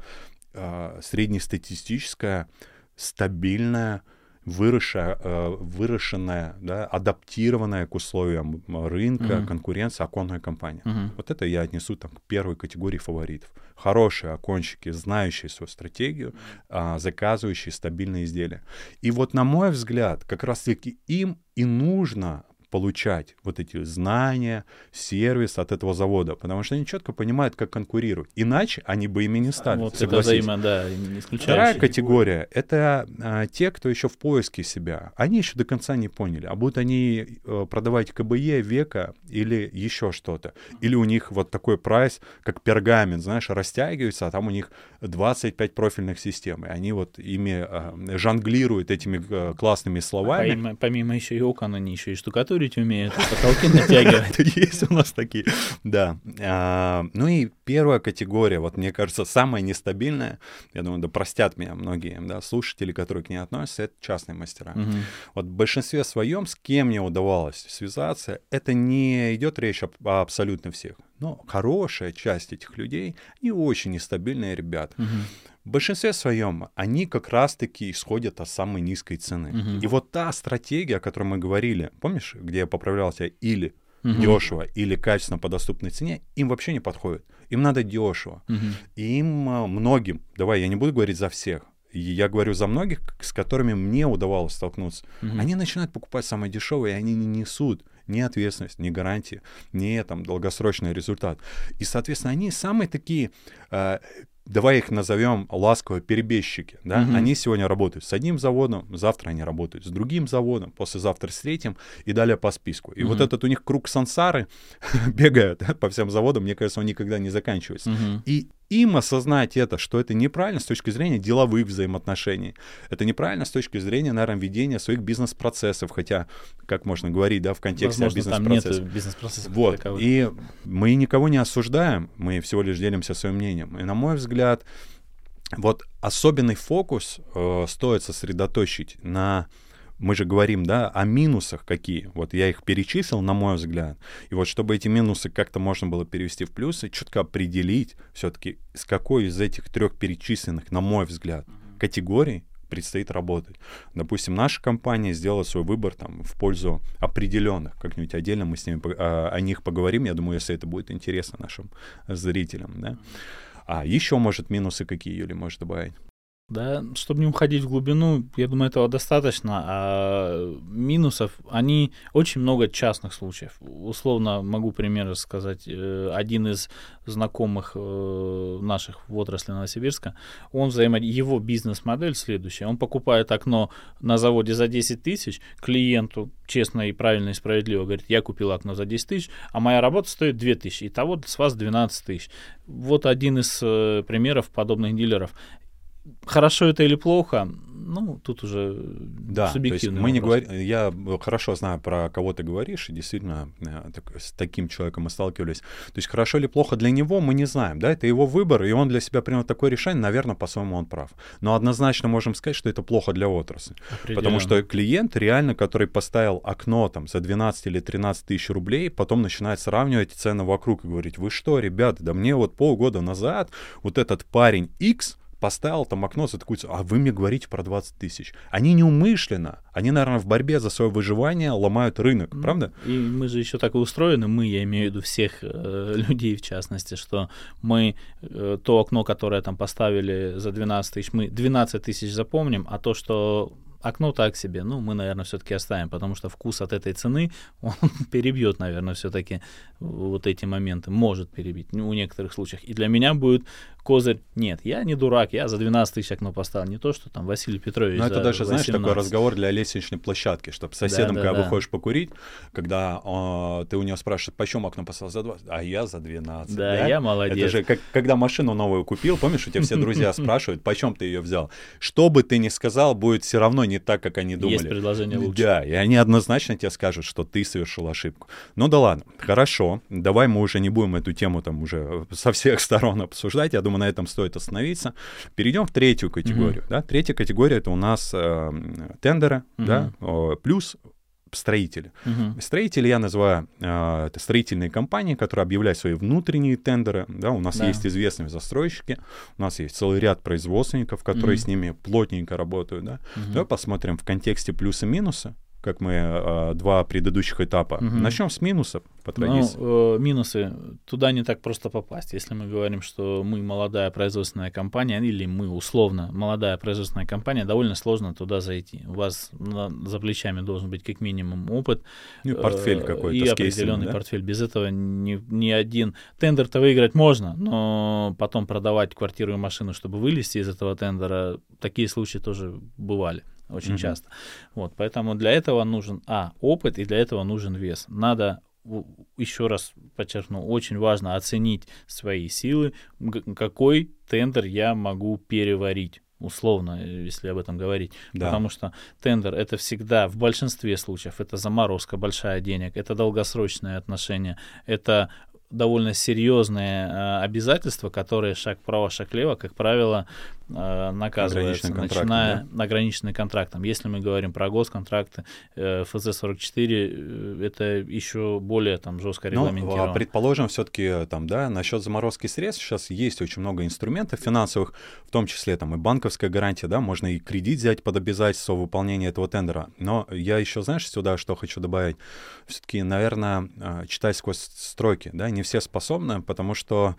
среднестатистическое, стабильное, выросшая, э, выращенная, да, адаптированная к условиям рынка, uh-huh. конкуренции оконная компания. Uh-huh. Вот это я отнесу там, к первой категории фаворитов. Хорошие окончики, знающие свою стратегию, а, заказывающие стабильные изделия. И вот, на мой взгляд, как раз-таки им и нужно получать вот эти знания, сервис от этого завода, потому что они четко понимают, как конкурировать. Иначе они бы ими не стали. Вот это взаимо, да, Вторая категория — это а, те, кто еще в поиске себя. Они еще до конца не поняли, а будут они а, продавать КБЕ, века или еще что-то. Или у них вот такой прайс, как пергамент, знаешь, растягивается, а там у них 25 профильных систем, и они вот ими а, жонглируют этими а, классными словами. Помимо, помимо еще и окон, они еще и штукатурят штукатурить умеют, потолки натягивать. Есть у нас такие, да. А, ну и первая категория, вот мне кажется, самая нестабильная, я думаю, да простят меня многие да, слушатели, которые к ней относятся, это частные мастера. Вот в большинстве своем, с кем мне удавалось связаться, это не идет речь о абсолютно всех. Но хорошая часть этих людей, они очень нестабильные ребята. В большинстве своем они как раз-таки исходят от самой низкой цены. Угу. И вот та стратегия, о которой мы говорили, помнишь, где я поправлял тебя или угу. дешево, или качественно по доступной цене, им вообще не подходит. Им надо дешево. Угу. Им а, многим, давай, я не буду говорить за всех, я говорю за многих, с которыми мне удавалось столкнуться, угу. они начинают покупать самое дешевое, и они не несут ни ответственность, ни гарантии, ни там долгосрочный результат. И, соответственно, они самые такие э, давай их назовем ласково перебежчики, да, угу. они сегодня работают с одним заводом, завтра они работают с другим заводом, послезавтра с третьим и далее по списку. И угу. вот этот у них круг сансары бегает по всем заводам, мне кажется, он никогда не заканчивается. Угу. И им осознать это, что это неправильно с точки зрения деловых взаимоотношений. Это неправильно с точки зрения, наверное, ведения своих бизнес-процессов, хотя, как можно говорить, да, в контексте бизнес-процессов. бизнес-процессов. Вот. И мы никого не осуждаем, мы всего лишь делимся своим мнением. И, на мой взгляд, вот особенный фокус э, стоит сосредоточить на мы же говорим, да, о минусах какие. Вот я их перечислил, на мой взгляд. И вот чтобы эти минусы как-то можно было перевести в плюсы, четко определить все-таки, с какой из этих трех перечисленных, на мой взгляд, категорий предстоит работать. Допустим, наша компания сделала свой выбор там в пользу определенных, как-нибудь отдельно мы с ними о, о них поговорим. Я думаю, если это будет интересно нашим зрителям, да. А еще, может, минусы какие, Юли, может добавить? Да, чтобы не уходить в глубину, я думаю, этого достаточно. А минусов, они очень много частных случаев. Условно могу пример сказать. Э, один из знакомых э, наших в отрасли Новосибирска, он взаимо... его бизнес-модель следующая. Он покупает окно на заводе за 10 тысяч, клиенту честно и правильно и справедливо говорит, я купил окно за 10 тысяч, а моя работа стоит 2 тысячи, и того с вас 12 тысяч. Вот один из э, примеров подобных дилеров хорошо это или плохо, ну, тут уже да, субъективно. мы не говорим, я хорошо знаю, про кого ты говоришь, и действительно э, так, с таким человеком мы сталкивались. То есть хорошо или плохо для него, мы не знаем, да, это его выбор, и он для себя принял такое решение, наверное, по-своему он прав. Но однозначно можем сказать, что это плохо для отрасли. Потому что клиент реально, который поставил окно там за 12 или 13 тысяч рублей, потом начинает сравнивать цены вокруг и говорить, вы что, ребята, да мне вот полгода назад вот этот парень X поставил там окно за такую, а вы мне говорите про 20 тысяч. Они неумышленно, они, наверное, в борьбе за свое выживание ломают рынок, mm. правда? И мы же еще так и устроены, мы, я имею в виду всех э, людей в частности, что мы э, то окно, которое там поставили за 12 тысяч, мы 12 тысяч запомним, а то, что окно так себе. Ну, мы, наверное, все-таки оставим, потому что вкус от этой цены, он перебьет, наверное, все-таки вот эти моменты. Может перебить ну, у некоторых случаях. И для меня будет козырь, нет, я не дурак, я за 12 тысяч окно поставил. Не то, что там Василий Петрович Ну, это даже, 18. знаешь, такой разговор для лестничной площадки, чтобы соседом, да, да, когда да. выходишь покурить, когда э, ты у него спрашиваешь, почем окно поставил за 20, а я за 12. Да, да? я молодец. Это же как, когда машину новую купил, помнишь, у тебя все друзья спрашивают, почем ты ее взял. Что бы ты ни сказал, будет все равно не так, как они думали. Есть предложение лучше. Да, и они однозначно тебе скажут, что ты совершил ошибку. Ну да ладно, хорошо, давай мы уже не будем эту тему там уже со всех сторон обсуждать. Я думаю, на этом стоит остановиться. Перейдем в третью категорию. Mm-hmm. Да? Третья категория это у нас э, тендеры, mm-hmm. да, э, плюс строители. Uh-huh. Строители я называю э, это строительные компании, которые объявляют свои внутренние тендеры. Да, у нас да. есть известные застройщики, у нас есть целый ряд производственников, которые uh-huh. с ними плотненько работают. Да. Uh-huh. Давай посмотрим в контексте плюсы-минусы как мы э, два предыдущих этапа. Угу. Начнем с минусов по ну, традиции. Ну, э, минусы. Туда не так просто попасть. Если мы говорим, что мы молодая производственная компания, или мы условно молодая производственная компания, довольно сложно туда зайти. У вас на, за плечами должен быть как минимум опыт. Ну, портфель э, какой-то. И определенный да? портфель. Без этого ни, ни один тендер-то выиграть можно, но потом продавать квартиру и машину, чтобы вылезти из этого тендера, такие случаи тоже бывали очень mm-hmm. часто. Вот, поэтому для этого нужен, а, опыт, и для этого нужен вес. Надо еще раз подчеркну, очень важно оценить свои силы, какой тендер я могу переварить условно, если об этом говорить. Да. Потому что тендер это всегда, в большинстве случаев, это заморозка большая денег, это долгосрочные отношения, это довольно серьезные э, обязательства, которые шаг вправо, шаг влево, как правило, э, наказываются, начиная да? ограниченным контрактом. Если мы говорим про госконтракты, э, ФЗ-44, э, это еще более там жестко ну, регламентировано. Ну, предположим, все-таки там, да, насчет заморозки средств сейчас есть очень много инструментов финансовых, в том числе там и банковская гарантия, да, можно и кредит взять под обязательство выполнения этого тендера. Но я еще, знаешь, сюда что хочу добавить? Все-таки, наверное, читать сквозь строки, да, не все способны, потому что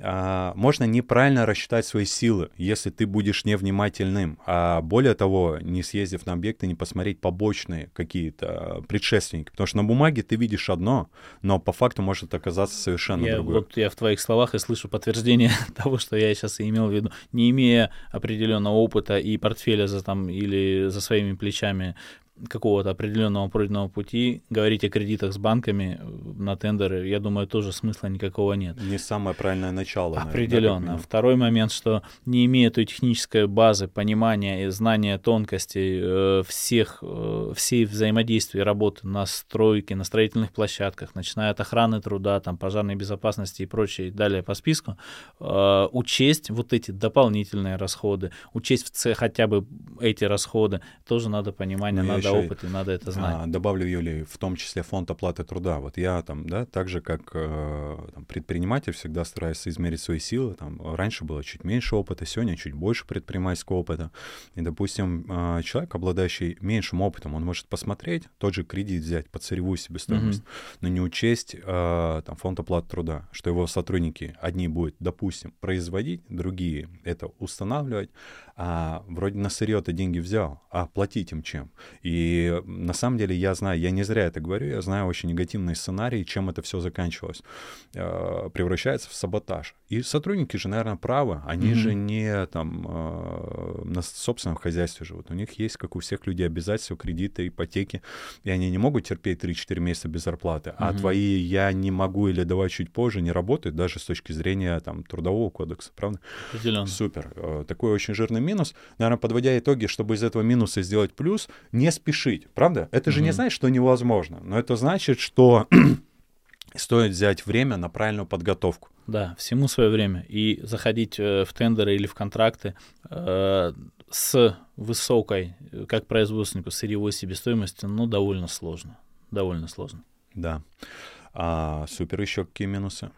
а, можно неправильно рассчитать свои силы, если ты будешь невнимательным. А более того, не съездив на объекты, не посмотреть побочные какие-то предшественники. Потому что на бумаге ты видишь одно, но по факту может оказаться совершенно я, другое. Вот я в твоих словах и слышу подтверждение того, что я сейчас и имел в виду. Не имея определенного опыта и портфеля за там или за своими плечами какого-то определенного пройденного пути, говорить о кредитах с банками на тендеры, я думаю, тоже смысла никакого нет. Не самое правильное начало. Определенно. Наверное, Второй момент, что не имея той технической базы, понимания и знания тонкостей э, всех, э, всей взаимодействия работы на стройке, на строительных площадках, начиная от охраны труда, там, пожарной безопасности и прочее, и далее по списку, э, учесть вот эти дополнительные расходы, учесть в хотя бы эти расходы, тоже надо понимание, ну, надо надо опыт, и надо это знать. А, добавлю, Юлий, в том числе фонд оплаты труда. Вот я там, да, так же, как э, там, предприниматель, всегда стараюсь измерить свои силы. Там, раньше было чуть меньше опыта, сегодня чуть больше предпринимательского опыта. И, допустим, э, человек, обладающий меньшим опытом, он может посмотреть, тот же кредит взять под сырьевую себестоимость, mm-hmm. но не учесть э, там, фонд оплаты труда, что его сотрудники одни будут, допустим, производить, другие это устанавливать, а вроде на сырье ты деньги взял, а платить им чем? И на самом деле я знаю, я не зря это говорю, я знаю очень негативные сценарии, чем это все заканчивалось. Э, превращается в саботаж. И сотрудники же, наверное, правы, они mm-hmm. же не там э, на собственном хозяйстве живут, у них есть, как у всех людей, обязательства, кредиты, ипотеки, и они не могут терпеть 3-4 месяца без зарплаты, mm-hmm. а твои «я не могу» или «давай чуть позже» не работают даже с точки зрения там трудового кодекса, правда? Определенно. Супер. Э, такой очень жирный минус. Наверное, подводя итоги, чтобы из этого минуса сделать плюс, не спешить, правда? Это же mm-hmm. не значит, что невозможно, но это значит, что стоит взять время на правильную подготовку. Да, всему свое время. И заходить э, в тендеры или в контракты э, с высокой, как производственнику, сырьевой себестоимостью, ну, довольно сложно. Довольно сложно. Да. А, супер, еще какие минусы?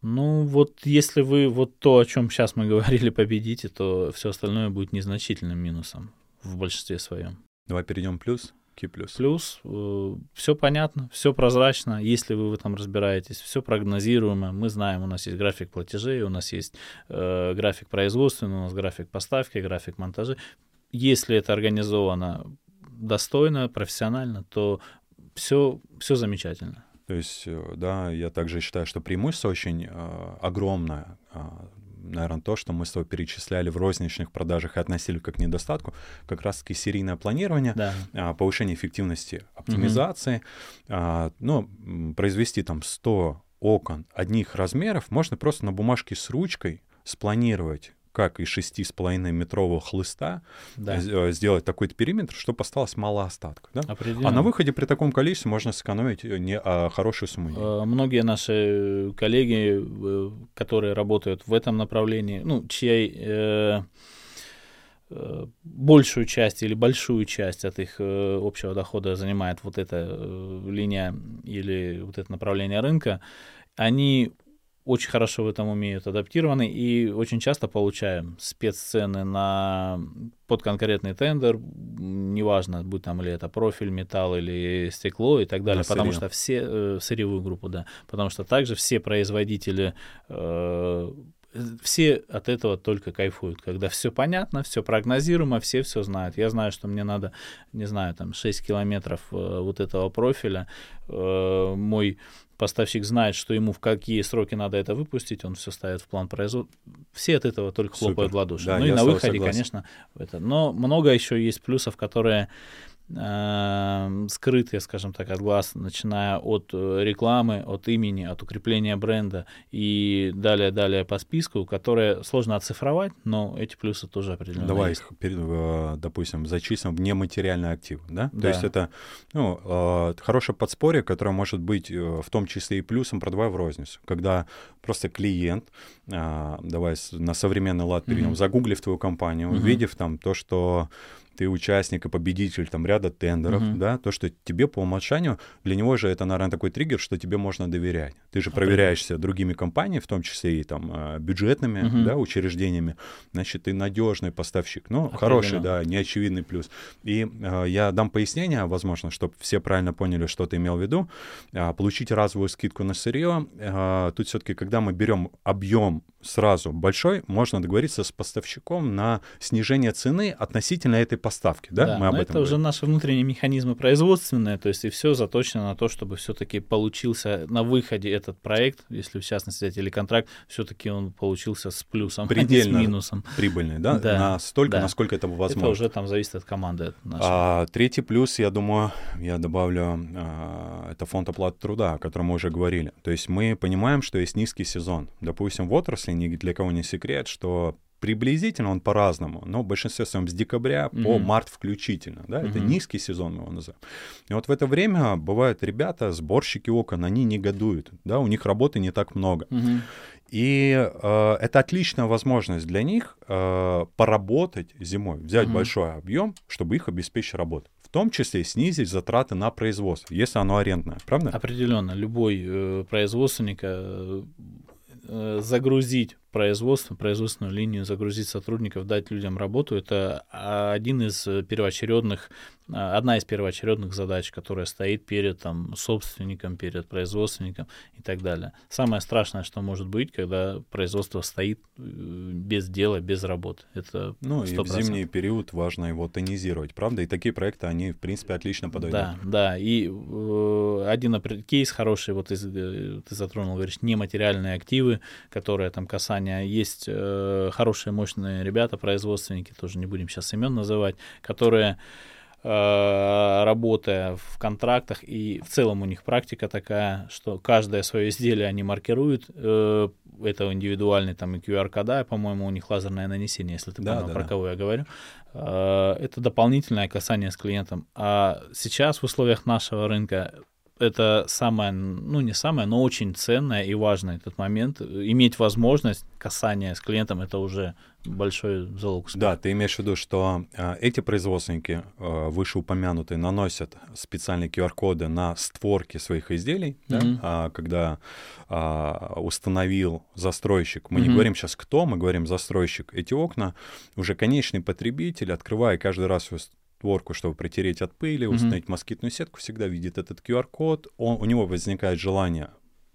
Ну, вот если вы вот то, о чем сейчас мы говорили, победите, то все остальное будет незначительным минусом в большинстве своем. Давай перейдем плюс. Плюс. Плюс, э, все понятно, все прозрачно, если вы в этом разбираетесь, все прогнозируемо. Мы знаем, у нас есть график платежей, у нас есть э, график производственный, у нас график поставки, график монтажа. Если это организовано достойно, профессионально, то все, все замечательно. То есть, э, да, я также считаю, что преимущество очень э, огромное. Э, наверное, то, что мы с тобой перечисляли в розничных продажах и относили как к недостатку, как раз-таки серийное планирование, да. э, повышение эффективности оптимизации. Угу. Ну, произвести там 100 окон одних размеров можно просто на бумажке с ручкой спланировать как из 6,5 метрового хлыста да. Э, сделать такой-то периметр, чтобы осталось мало остатков. Да? А на выходе при таком количестве можно сэкономить э, не, а хорошую сумму денег. Э, многие наши коллеги, которые работают в этом направлении, ну, чьей э, большую часть или большую часть от их общего дохода занимает вот эта линия или вот это направление рынка, они очень хорошо в этом умеют, адаптированы, и очень часто получаем спеццены на под конкретный тендер, неважно, будет там или это профиль, металл или стекло и так далее, на потому что все, э, сырьевую группу, да, потому что также все производители э, все от этого только кайфуют, когда все понятно, все прогнозируемо, все все знают. Я знаю, что мне надо, не знаю, там 6 километров э, вот этого профиля. Э, мой поставщик знает, что ему в какие сроки надо это выпустить, он все ставит в план производства. Все от этого только хлопают Супер. в ладоши. Да, ну и на выходе, согласен. конечно, это. Но много еще есть плюсов, которые скрытые, скажем так, от глаз, начиная от э, рекламы, от имени, от укрепления бренда и далее-далее по списку, которые сложно оцифровать, но эти плюсы тоже определенно Давай есть. их, э, допустим, зачислим в нематериальный актив, да? да? То есть это ну, э, хорошее подспорье, которое может быть в том числе и плюсом, продавая в розницу, когда просто клиент, давай на современный лад перейдем, mm-hmm. загуглив твою компанию, mm-hmm. увидев там то, что ты участник и победитель там ряда тендеров, uh-huh. да, то, что тебе по умолчанию, для него же это, наверное, такой триггер, что тебе можно доверять. Ты же проверяешься другими компаниями, в том числе и там а, бюджетными, uh-huh. да, учреждениями, значит, ты надежный поставщик. Ну, хороший, да, неочевидный плюс. И э, я дам пояснение, возможно, чтобы все правильно поняли, что ты имел в виду. Э, получить разовую скидку на сырье, э, тут все-таки, когда мы берем объем сразу большой, можно договориться с поставщиком на снижение цены относительно этой поставки, да? да Мы об этом это говорим. уже наши внутренние механизмы производственные, то есть и все заточено на то, чтобы все-таки получился на выходе этот проект, если в частности взять или контракт, все-таки он получился с плюсом, Предельно а с минусом. прибыльный, да? да Настолько, да. насколько это возможно. Это уже там зависит от команды нашей. А, третий плюс, я думаю, я добавлю, а, это фонд оплаты труда, о котором мы уже говорили. То есть мы понимаем, что есть низкий сезон. Допустим, в отрасли ни для кого не секрет, что приблизительно он по-разному, но в большинстве своем с декабря mm-hmm. по март включительно, да, mm-hmm. это низкий сезон мы его называем. И вот в это время бывают ребята, сборщики окон, они негодуют, да, у них работы не так много. Mm-hmm. И э, это отличная возможность для них э, поработать зимой, взять mm-hmm. большой объем, чтобы их обеспечить работой. В том числе снизить затраты на производство, если оно арендное, правда? Определенно, любой э, производственник э загрузить производство, производственную линию, загрузить сотрудников, дать людям работу, это один из первоочередных, одна из первоочередных задач, которая стоит перед там, собственником, перед производственником и так далее. Самое страшное, что может быть, когда производство стоит э, без дела, без работы. Это ну 100%. и в зимний период важно его тонизировать, правда? И такие проекты, они, в принципе, отлично подойдут. Да, да. И э, один кейс хороший, вот ты, э, ты затронул, говоришь, нематериальные активы, которые там касаются Казани есть э, хорошие, мощные ребята, производственники, тоже не будем сейчас имен называть, которые э, работая в контрактах, и в целом у них практика такая, что каждое свое изделие они маркируют, э, это индивидуальный там и QR-кода, по-моему, у них лазерное нанесение, если ты да, понял, да, про да. кого я говорю. Э, это дополнительное касание с клиентом. А сейчас в условиях нашего рынка это самое, ну не самое, но очень ценное и важное этот момент. Иметь возможность касания с клиентом это уже большой залог. Успеха. Да, ты имеешь в виду, что э, эти производственники, э, вышеупомянутые, наносят специальные QR-коды на створки своих изделий, mm-hmm. да, а, когда а, установил застройщик, мы mm-hmm. не говорим сейчас кто, мы говорим застройщик, эти окна, уже конечный потребитель, открывая каждый раз свою створку, чтобы протереть от пыли, установить mm-hmm. москитную сетку, всегда видит этот QR-код, он, у него возникает желание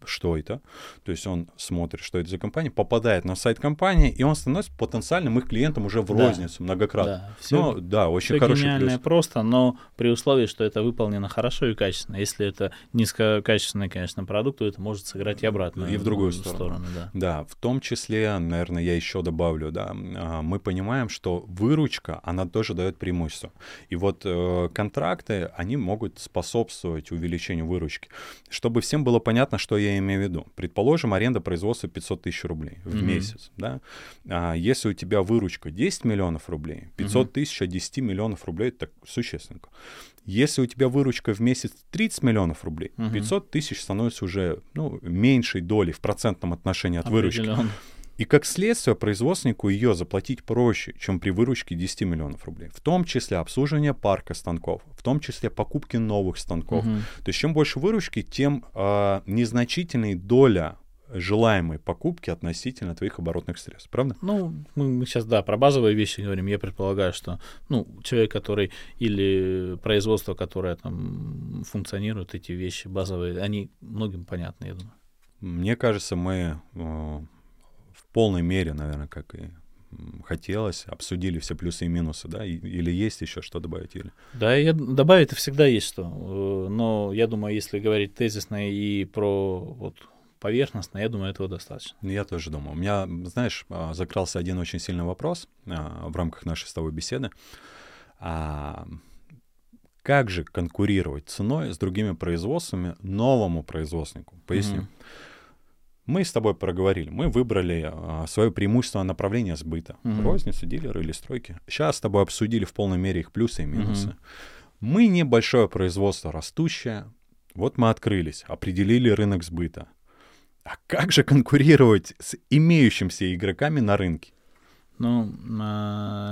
что это. То есть он смотрит, что это за компания, попадает на сайт компании, и он становится потенциальным их клиентом уже в да. розницу многократно. Да, все, ну, да очень все хороший гениально плюс. просто, но при условии, что это выполнено хорошо и качественно. Если это низкокачественный, конечно, продукт, то это может сыграть и обратно. И в другую сторону. сторону да. да, в том числе, наверное, я еще добавлю, да, а, мы понимаем, что выручка, она тоже дает преимущество. И вот э, контракты, они могут способствовать увеличению выручки. Чтобы всем было понятно, что я имею в виду. Предположим, аренда производства 500 тысяч рублей в mm-hmm. месяц. Да? А если у тебя выручка 10 миллионов рублей, 500 mm-hmm. тысяч от 10 миллионов рублей — это так существенно. Если у тебя выручка в месяц 30 миллионов рублей, угу. 500 тысяч становится уже ну, меньшей долей в процентном отношении от выручки. И как следствие производственнику ее заплатить проще, чем при выручке 10 миллионов рублей. В том числе обслуживание парка станков, в том числе покупки новых станков. Угу. То есть чем больше выручки, тем э, незначительная доля желаемой покупки относительно твоих оборотных средств, правда? Ну, мы, мы сейчас, да, про базовые вещи говорим. Я предполагаю, что, ну, человек, который или производство, которое там функционирует, эти вещи базовые, они многим понятны, я думаю. Мне кажется, мы э, полной мере, наверное, как и хотелось, обсудили все плюсы и минусы, да, или есть еще что добавить, или? Да, я, добавить всегда есть что, э, но я думаю, если говорить тезисно и про вот поверхностно, я думаю, этого достаточно. Я тоже думаю. У меня, знаешь, а, закрался один очень сильный вопрос а, в рамках нашей с тобой беседы. А, как же конкурировать ценой с другими производствами новому производственнику? Поясню. Mm-hmm. Мы с тобой проговорили, мы выбрали а, свое преимущество направления сбыта. Угу. Розница, дилеры или стройки. Сейчас с тобой обсудили в полной мере их плюсы и минусы. Угу. Мы небольшое производство растущее. Вот мы открылись, определили рынок сбыта. А как же конкурировать с имеющимися игроками на рынке? Ну,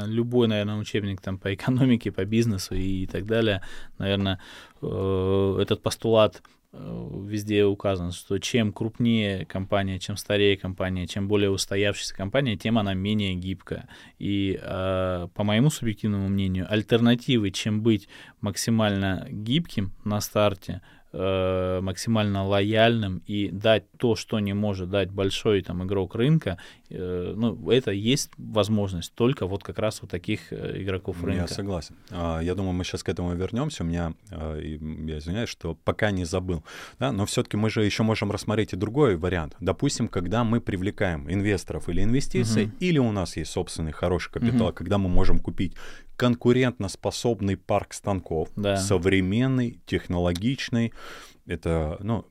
любой, наверное, учебник там по экономике, по бизнесу и так далее, наверное, э, этот постулат везде указано, что чем крупнее компания, чем старее компания, чем более устоявшаяся компания, тем она менее гибкая. И э, по моему субъективному мнению, альтернативы, чем быть максимально гибким на старте, э, максимально лояльным и дать то, что не может дать большой там игрок рынка, э, ну, это есть возможность только вот как раз у таких э, игроков рынка. Я согласен. А, я думаю, мы сейчас к этому вернемся. У меня, а, я извиняюсь, что пока не забыл, да, но все-таки мы же еще можем рассмотреть и другой вариант. Допустим, когда мы привлекаем инвесторов или инвестиций, угу. или у нас есть собственный хороший капитал, угу. когда мы можем купить конкурентоспособный парк станков, да. современный, технологичный. Это ну,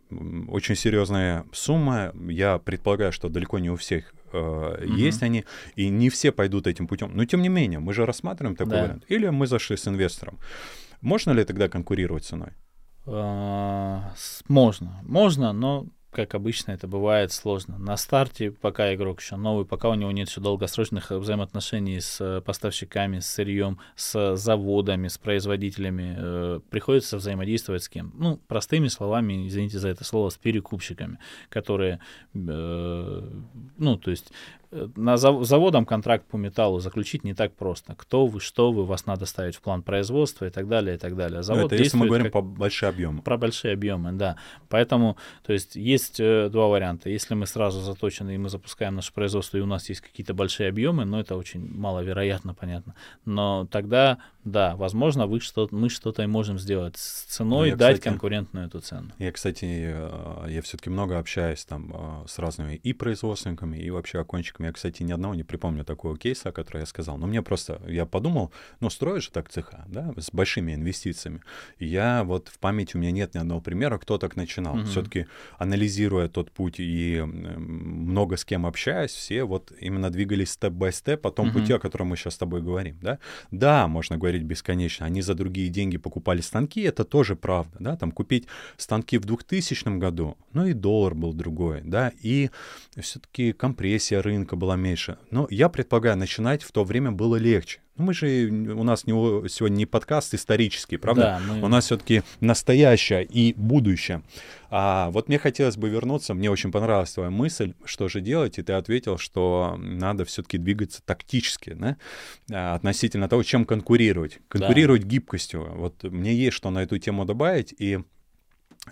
очень серьезная сумма. Я предполагаю, что далеко не у всех э, угу. есть они, и не все пойдут этим путем. Но тем не менее, мы же рассматриваем такой да. вариант. Или мы зашли с инвестором. Можно ли тогда конкурировать ценой? А, можно. Можно, но как обычно это бывает, сложно. На старте, пока игрок еще новый, пока у него нет еще долгосрочных взаимоотношений с э, поставщиками, с сырьем, с заводами, с производителями, э, приходится взаимодействовать с кем? Ну, простыми словами, извините за это слово, с перекупщиками, которые, э, ну, то есть на заводом контракт по металлу заключить не так просто. Кто вы, что вы, вас надо ставить в план производства и так далее, и так далее. Ну, Завод это если мы говорим как... по большие объемы. Про большие объемы, да. Поэтому, то есть, есть э, два варианта. Если мы сразу заточены, и мы запускаем наше производство, и у нас есть какие-то большие объемы, но это очень маловероятно, понятно. Но тогда да, возможно, вы что мы что-то и можем сделать с ценой, я, дать кстати, конкурентную эту цену. Я, кстати, э, я все-таки много общаюсь там э, с разными и производственниками, и вообще окончиками производственникам. Я, кстати, ни одного не припомню такого кейса, который я сказал. Но мне просто, я подумал, ну, строишь же так цеха, да, с большими инвестициями. И я вот в памяти у меня нет ни одного примера, кто так начинал. Mm-hmm. Все-таки анализируя тот путь и много с кем общаясь, все вот именно двигались степ-бай-степ по тому mm-hmm. пути, о котором мы сейчас с тобой говорим, да. Да, можно говорить бесконечно. Они за другие деньги покупали станки, это тоже правда, да. Там купить станки в 2000 году, ну и доллар был другой, да, и все-таки компрессия рынка была меньше. Но я предполагаю, начинать в то время было легче. Ну, мы же, у нас не, сегодня не подкаст исторический, правда? Да, мы... У нас все-таки настоящее и будущее. А вот мне хотелось бы вернуться, мне очень понравилась твоя мысль, что же делать, и ты ответил, что надо все-таки двигаться тактически, да, относительно того, чем конкурировать. Конкурировать да. гибкостью. Вот мне есть что на эту тему добавить, и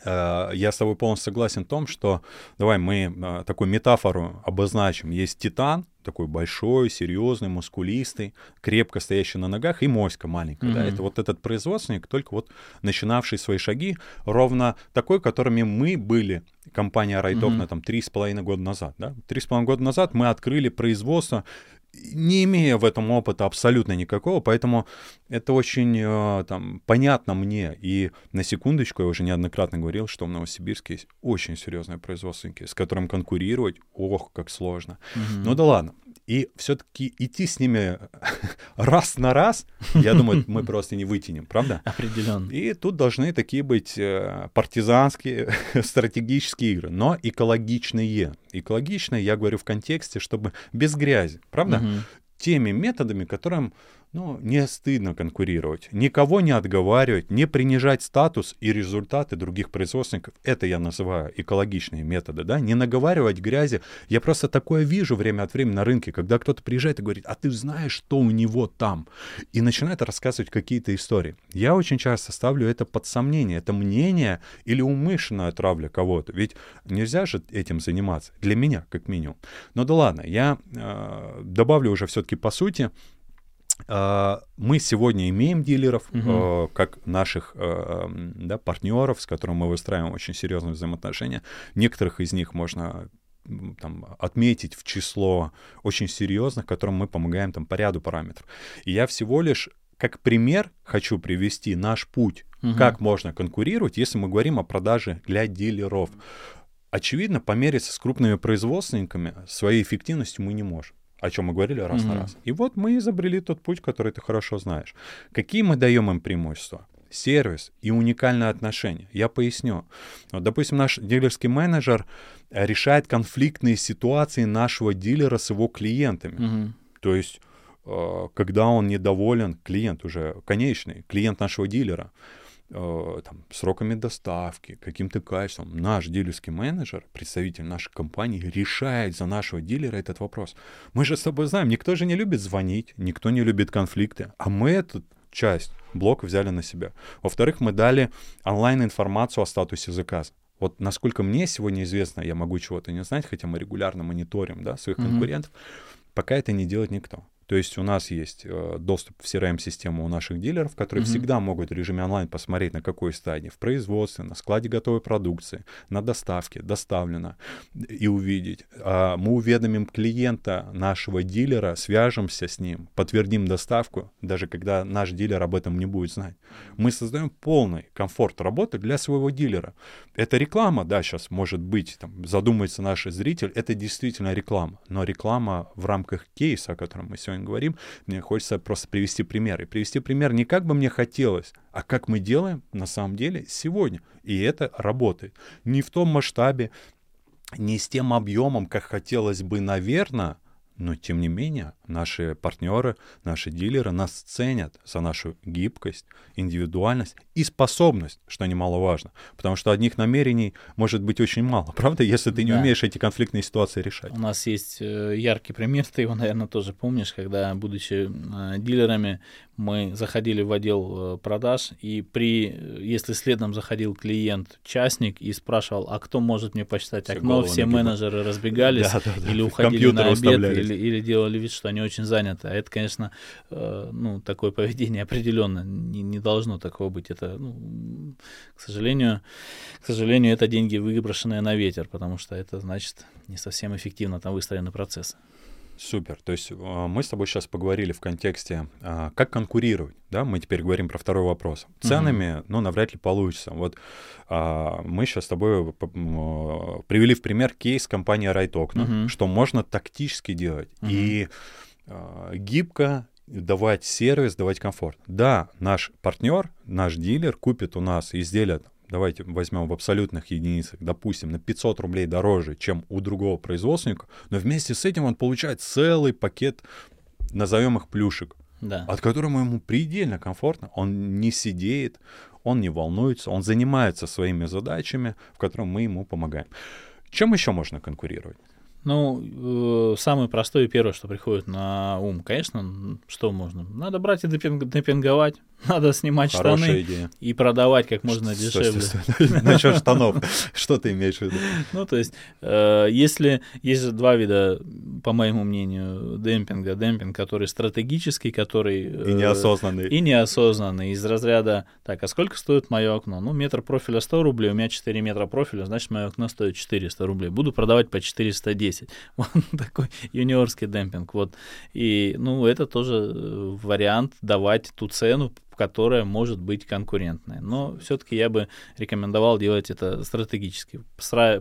я с тобой полностью согласен в том, что давай мы э, такую метафору обозначим. Есть титан, такой большой, серьезный, мускулистый, крепко стоящий на ногах, и моська маленькая. Mm-hmm. Да? Это вот этот производственник, только вот начинавший свои шаги, ровно такой, которыми мы были, компания Райтокна, mm-hmm. там, три с половиной года назад. Да? Три с половиной года назад мы открыли производство не имея в этом опыта абсолютно никакого, поэтому это очень э, там, понятно мне. И на секундочку, я уже неоднократно говорил, что в Новосибирске есть очень серьезные производственники, с которым конкурировать, ох, как сложно. Mm-hmm. Ну да ладно. И все-таки идти с ними раз на раз, я думаю, мы просто не вытянем, правда? Определенно. И тут должны такие быть э, партизанские стратегические игры, но экологичные. Экологичные, я говорю в контексте, чтобы без грязи, правда? Угу. Теми методами, которым ну, не стыдно конкурировать, никого не отговаривать, не принижать статус и результаты других производственников. Это я называю экологичные методы, да, не наговаривать грязи. Я просто такое вижу время от времени на рынке, когда кто-то приезжает и говорит, а ты знаешь, что у него там? И начинает рассказывать какие-то истории. Я очень часто ставлю это под сомнение. Это мнение или умышленная травля кого-то. Ведь нельзя же этим заниматься. Для меня, как минимум. Но да ладно, я э, добавлю уже все-таки по сути. А, мы сегодня имеем дилеров, угу. как наших а, да, партнеров, с которыми мы выстраиваем очень серьезные взаимоотношения. Некоторых из них можно там, отметить в число очень серьезных, которым мы помогаем там, по ряду параметров. И я всего лишь как пример хочу привести наш путь, угу. как можно конкурировать, если мы говорим о продаже для дилеров. Очевидно, помериться с крупными производственниками своей эффективностью мы не можем о чем мы говорили раз mm-hmm. на раз. И вот мы изобрели тот путь, который ты хорошо знаешь. Какие мы даем им преимущества? Сервис и уникальное отношение. Я поясню. Вот, допустим, наш дилерский менеджер э, решает конфликтные ситуации нашего дилера с его клиентами. Mm-hmm. То есть, э, когда он недоволен, клиент уже конечный, клиент нашего дилера, Э, там, сроками доставки, каким-то качеством. Наш дилерский менеджер, представитель нашей компании, решает за нашего дилера этот вопрос. Мы же с тобой знаем, никто же не любит звонить, никто не любит конфликты, а мы эту часть блока взяли на себя. Во-вторых, мы дали онлайн-информацию о статусе заказа. Вот насколько мне сегодня известно, я могу чего-то не знать, хотя мы регулярно мониторим да, своих mm-hmm. конкурентов, пока это не делает никто. То есть у нас есть э, доступ в CRM-систему у наших дилеров, которые mm-hmm. всегда могут в режиме онлайн посмотреть, на какой стадии в производстве, на складе готовой продукции, на доставке, доставлено, и увидеть. А мы уведомим клиента нашего дилера, свяжемся с ним, подтвердим доставку, даже когда наш дилер об этом не будет знать. Мы создаем полный комфорт работы для своего дилера. Это реклама, да, сейчас может быть, там, задумается наш зритель, это действительно реклама, но реклама в рамках кейса, о котором мы сегодня говорим, мне хочется просто привести пример. И привести пример не как бы мне хотелось, а как мы делаем на самом деле сегодня. И это работает. Не в том масштабе, не с тем объемом, как хотелось бы, наверное, но тем не менее наши партнеры, наши дилеры нас ценят за нашу гибкость, индивидуальность и способность, что немаловажно. Потому что одних намерений может быть очень мало, правда, если ты не да. умеешь эти конфликтные ситуации решать. У нас есть э, яркий пример, ты его, наверное, тоже помнишь, когда, будучи э, дилерами, мы заходили в отдел э, продаж, и при, если следом заходил клиент, частник, и спрашивал, а кто может мне посчитать все окно, все менеджеры разбегались да, да, да. или уходили на обед, или, или делали вид, что они очень заняты. А это, конечно, э, ну, такое поведение определенно не, не должно такого быть. Это, ну, к сожалению, к сожалению, это деньги, выброшенные на ветер, потому что это значит не совсем эффективно там выстроены процессы. Супер. То есть а, мы с тобой сейчас поговорили в контексте, а, как конкурировать, да? Мы теперь говорим про второй вопрос. Ценами, угу. ну, навряд ли получится. Вот а, мы сейчас с тобой привели в пример кейс компании Райтокна, угу. что можно тактически делать угу. и гибко давать сервис, давать комфорт. Да, наш партнер, наш дилер купит у нас изделие давайте возьмем в абсолютных единицах, допустим, на 500 рублей дороже, чем у другого производственника, но вместе с этим он получает целый пакет, назовем их плюшек, да. от которого ему предельно комфортно. Он не сидеет, он не волнуется, он занимается своими задачами, в которых мы ему помогаем. Чем еще можно конкурировать? Ну, э, самое простое и первое, что приходит на ум, конечно, что можно? Надо брать и демпинговать. Надо снимать Хорошая штаны идея. и продавать как можно дешевле. Насчет штанов, что ты имеешь в виду? Ну, то есть, э, если есть же два вида, по моему мнению, демпинга. Демпинг, который стратегический, который... И неосознанный. И неосознанный. Из разряда, так, а сколько стоит мое окно? Ну, метр профиля 100 рублей, у меня 4 метра профиля, значит, мое окно стоит 400 рублей. Буду продавать по 410. Вот такой юниорский демпинг. Вот. И, ну, это тоже э, вариант давать ту цену, которая может быть конкурентной. Но все-таки я бы рекомендовал делать это стратегически,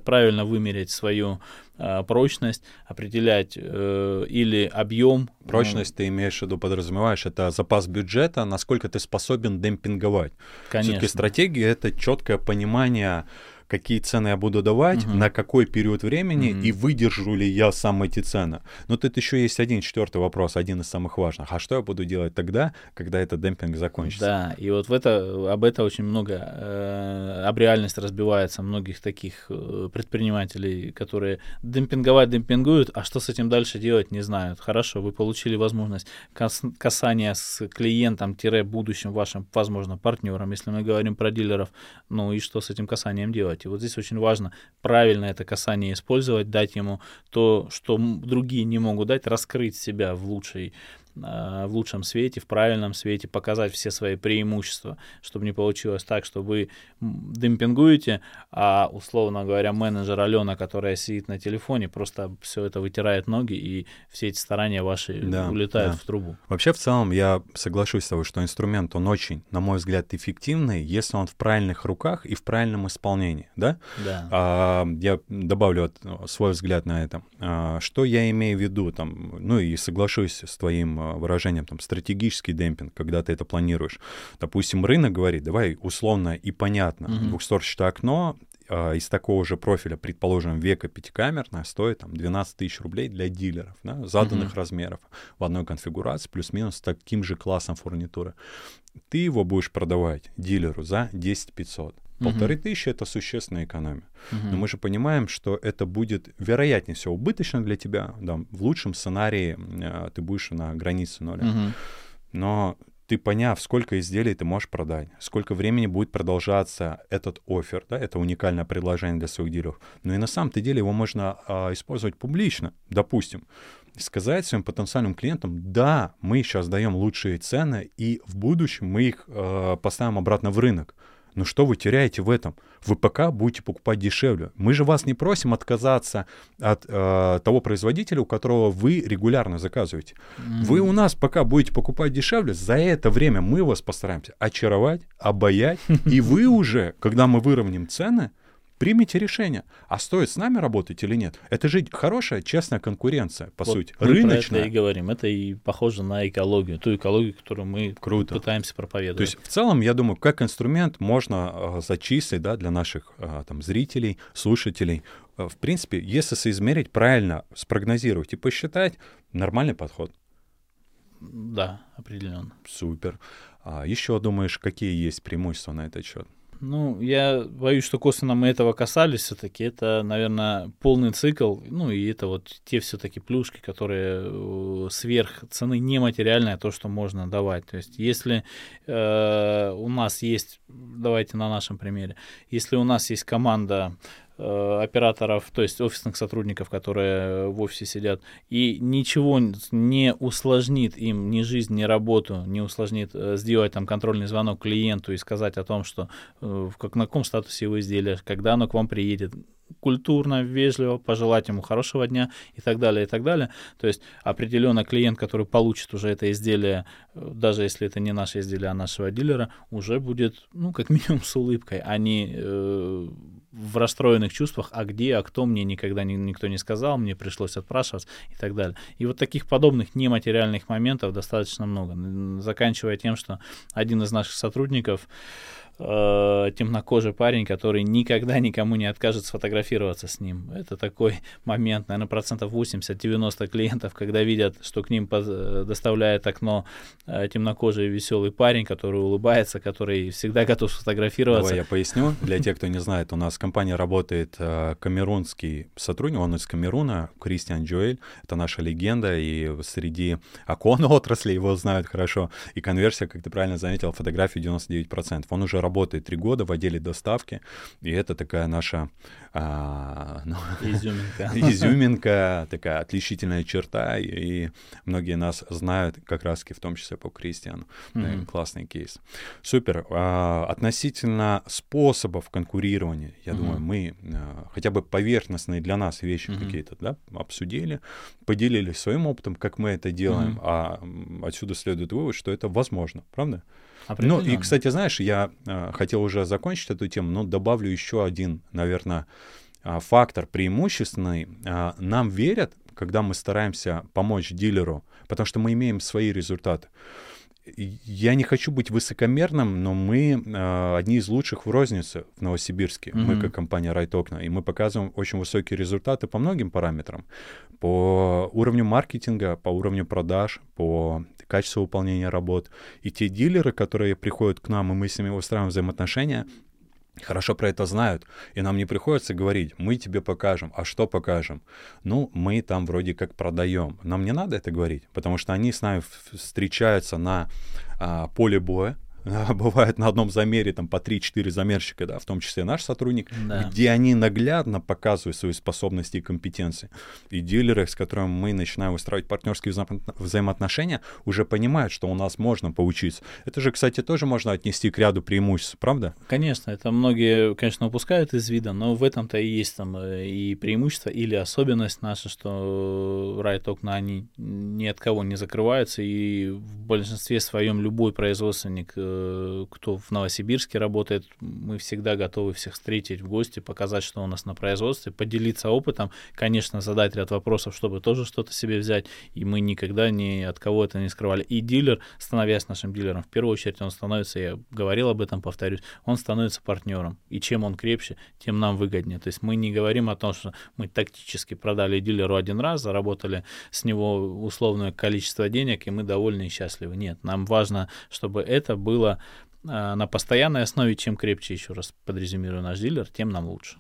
правильно вымерять свою э, прочность, определять э, или объем. Прочность ну, ты имеешь в виду, подразумеваешь, это запас бюджета, насколько ты способен демпинговать. Конечно. Все-таки стратегия это четкое понимание какие цены я буду давать, угу. на какой период времени угу. и выдержу ли я сам эти цены. Но тут еще есть один четвертый вопрос, один из самых важных. А что я буду делать тогда, когда этот демпинг закончится? Да, и вот в это, об этом очень много, э, об реальность разбивается многих таких э, предпринимателей, которые демпинговать демпингуют, а что с этим дальше делать, не знают. Хорошо, вы получили возможность кас касания с клиентом-будущим вашим, возможно, партнером, если мы говорим про дилеров, ну и что с этим касанием делать? Делать. И вот здесь очень важно правильно это касание использовать, дать ему то, что другие не могут дать, раскрыть себя в лучшей в лучшем свете, в правильном свете, показать все свои преимущества, чтобы не получилось так, что вы демпингуете, а, условно говоря, менеджер Алена, которая сидит на телефоне, просто все это вытирает ноги, и все эти старания ваши да, улетают да. в трубу. Вообще, в целом, я соглашусь с тобой, что инструмент, он очень, на мой взгляд, эффективный, если он в правильных руках и в правильном исполнении, да? Да. А, я добавлю свой взгляд на это. А, что я имею в виду, там, ну и соглашусь с твоим выражением там стратегический демпинг, когда ты это планируешь. Допустим, рынок говорит, давай условно и понятно, mm-hmm. двухстворчатое окно э, из такого же профиля, предположим, века пятикамерное, стоит там 12 тысяч рублей для дилеров, да, заданных mm-hmm. размеров в одной конфигурации, плюс-минус таким же классом фурнитуры. Ты его будешь продавать дилеру за 10 500. Полторы угу. тысячи это существенная экономия. Угу. Но мы же понимаем, что это будет вероятнее всего убыточно для тебя. Да, в лучшем сценарии э, ты будешь на границе ноля. Угу. Но ты поняв, сколько изделий ты можешь продать, сколько времени будет продолжаться этот офер, да, это уникальное предложение для своих дилеров. Но и на самом-то деле его можно а, использовать публично. Допустим, сказать своим потенциальным клиентам, да, мы сейчас даем лучшие цены, и в будущем мы их э, поставим обратно в рынок. Но что вы теряете в этом? Вы пока будете покупать дешевле. Мы же вас не просим отказаться от э, того производителя, у которого вы регулярно заказываете. Mm-hmm. Вы у нас пока будете покупать дешевле, за это время мы вас постараемся очаровать, обаять, и вы уже, когда мы выровняем цены, примите решение, а стоит с нами работать или нет. Это же хорошая, честная конкуренция, по вот сути, мы рыночная. Про это и говорим. Это и похоже на экологию, ту экологию, которую мы Круто. пытаемся проповедовать. То есть в целом, я думаю, как инструмент можно э, зачислить да, для наших э, там, зрителей, слушателей. Э, в принципе, если соизмерить правильно, спрогнозировать и посчитать, нормальный подход. Да, определенно. Супер. А еще думаешь, какие есть преимущества на этот счет? Ну, я боюсь, что косвенно мы этого касались все-таки. Это, наверное, полный цикл. Ну, и это вот те все-таки плюшки, которые э, сверх цены нематериальное, то, что можно давать. То есть, если э, у нас есть, давайте на нашем примере, если у нас есть команда операторов, то есть офисных сотрудников, которые в офисе сидят, и ничего не усложнит им ни жизнь, ни работу, не усложнит э, сделать там контрольный звонок клиенту и сказать о том, что э, в как, на каком статусе его изделия, когда оно к вам приедет, культурно, вежливо, пожелать ему хорошего дня и так далее, и так далее. То есть определенно клиент, который получит уже это изделие, э, даже если это не наше изделие, а нашего дилера, уже будет, ну, как минимум с улыбкой, а не э, в расстроенных чувствах, а где, а кто, мне никогда ни, никто не сказал, мне пришлось отпрашиваться и так далее. И вот таких подобных нематериальных моментов достаточно много. Заканчивая тем, что один из наших сотрудников э, темнокожий парень, который никогда никому не откажет сфотографироваться с ним. Это такой момент, наверное, процентов 80-90 клиентов, когда видят, что к ним э, доставляет окно э, темнокожий веселый парень, который улыбается, который всегда готов сфотографироваться. Давай я поясню. Для тех, кто не знает, у нас в компании работает э, камерунский сотрудник, он из Камеруна, Кристиан Джоэль. Это наша легенда, и среди окон отрасли его знают хорошо. И конверсия, как ты правильно заметил, фотографии 99%. Он уже работает три года в отделе доставки, и это такая наша а, ну, изюминка. изюминка, такая отличительная черта, и, и многие нас знают как раз-таки в том числе по Кристиану. Mm-hmm. Классный кейс. Супер. А, относительно способов конкурирования, я mm-hmm. думаю, мы а, хотя бы поверхностные для нас вещи mm-hmm. какие-то да, обсудили, поделились своим опытом, как мы это делаем, mm-hmm. а отсюда следует вывод, что это возможно, правда? Ну и, кстати, знаешь, я э, хотел уже закончить эту тему, но добавлю еще один, наверное, а, фактор преимущественный. А, нам верят, когда мы стараемся помочь дилеру, потому что мы имеем свои результаты. Я не хочу быть высокомерным, но мы э, одни из лучших в рознице в Новосибирске. Mm-hmm. Мы как компания Right Окна, и мы показываем очень высокие результаты по многим параметрам. По уровню маркетинга, по уровню продаж, по качество выполнения работ. И те дилеры, которые приходят к нам, и мы с ними устраиваем взаимоотношения, хорошо про это знают, и нам не приходится говорить, мы тебе покажем, а что покажем? Ну, мы там вроде как продаем. Нам не надо это говорить, потому что они с нами встречаются на а, поле боя, бывает на одном замере там по 3-4 замерщика, да, в том числе наш сотрудник, да. где они наглядно показывают свои способности и компетенции. И дилеры, с которыми мы начинаем устраивать партнерские вза- взаимоотношения, уже понимают, что у нас можно поучиться. Это же, кстати, тоже можно отнести к ряду преимуществ, правда? Конечно, это многие, конечно, упускают из вида, но в этом-то и есть там э, и преимущество или особенность наша, что райт окна, они ни от кого не закрываются, и в большинстве своем любой производственник Э, кто в Новосибирске работает, мы всегда готовы всех встретить в гости, показать, что у нас на производстве, поделиться опытом, конечно, задать ряд вопросов, чтобы тоже что-то себе взять, и мы никогда ни от кого это не скрывали. И дилер, становясь нашим дилером, в первую очередь он становится, я говорил об этом, повторюсь, он становится партнером, и чем он крепче, тем нам выгоднее. То есть мы не говорим о том, что мы тактически продали дилеру один раз, заработали с него условное количество денег, и мы довольны и счастливы. Нет, нам важно, чтобы это было было а, на постоянной основе, чем крепче, еще раз подрезюмирую наш дилер, тем нам лучше.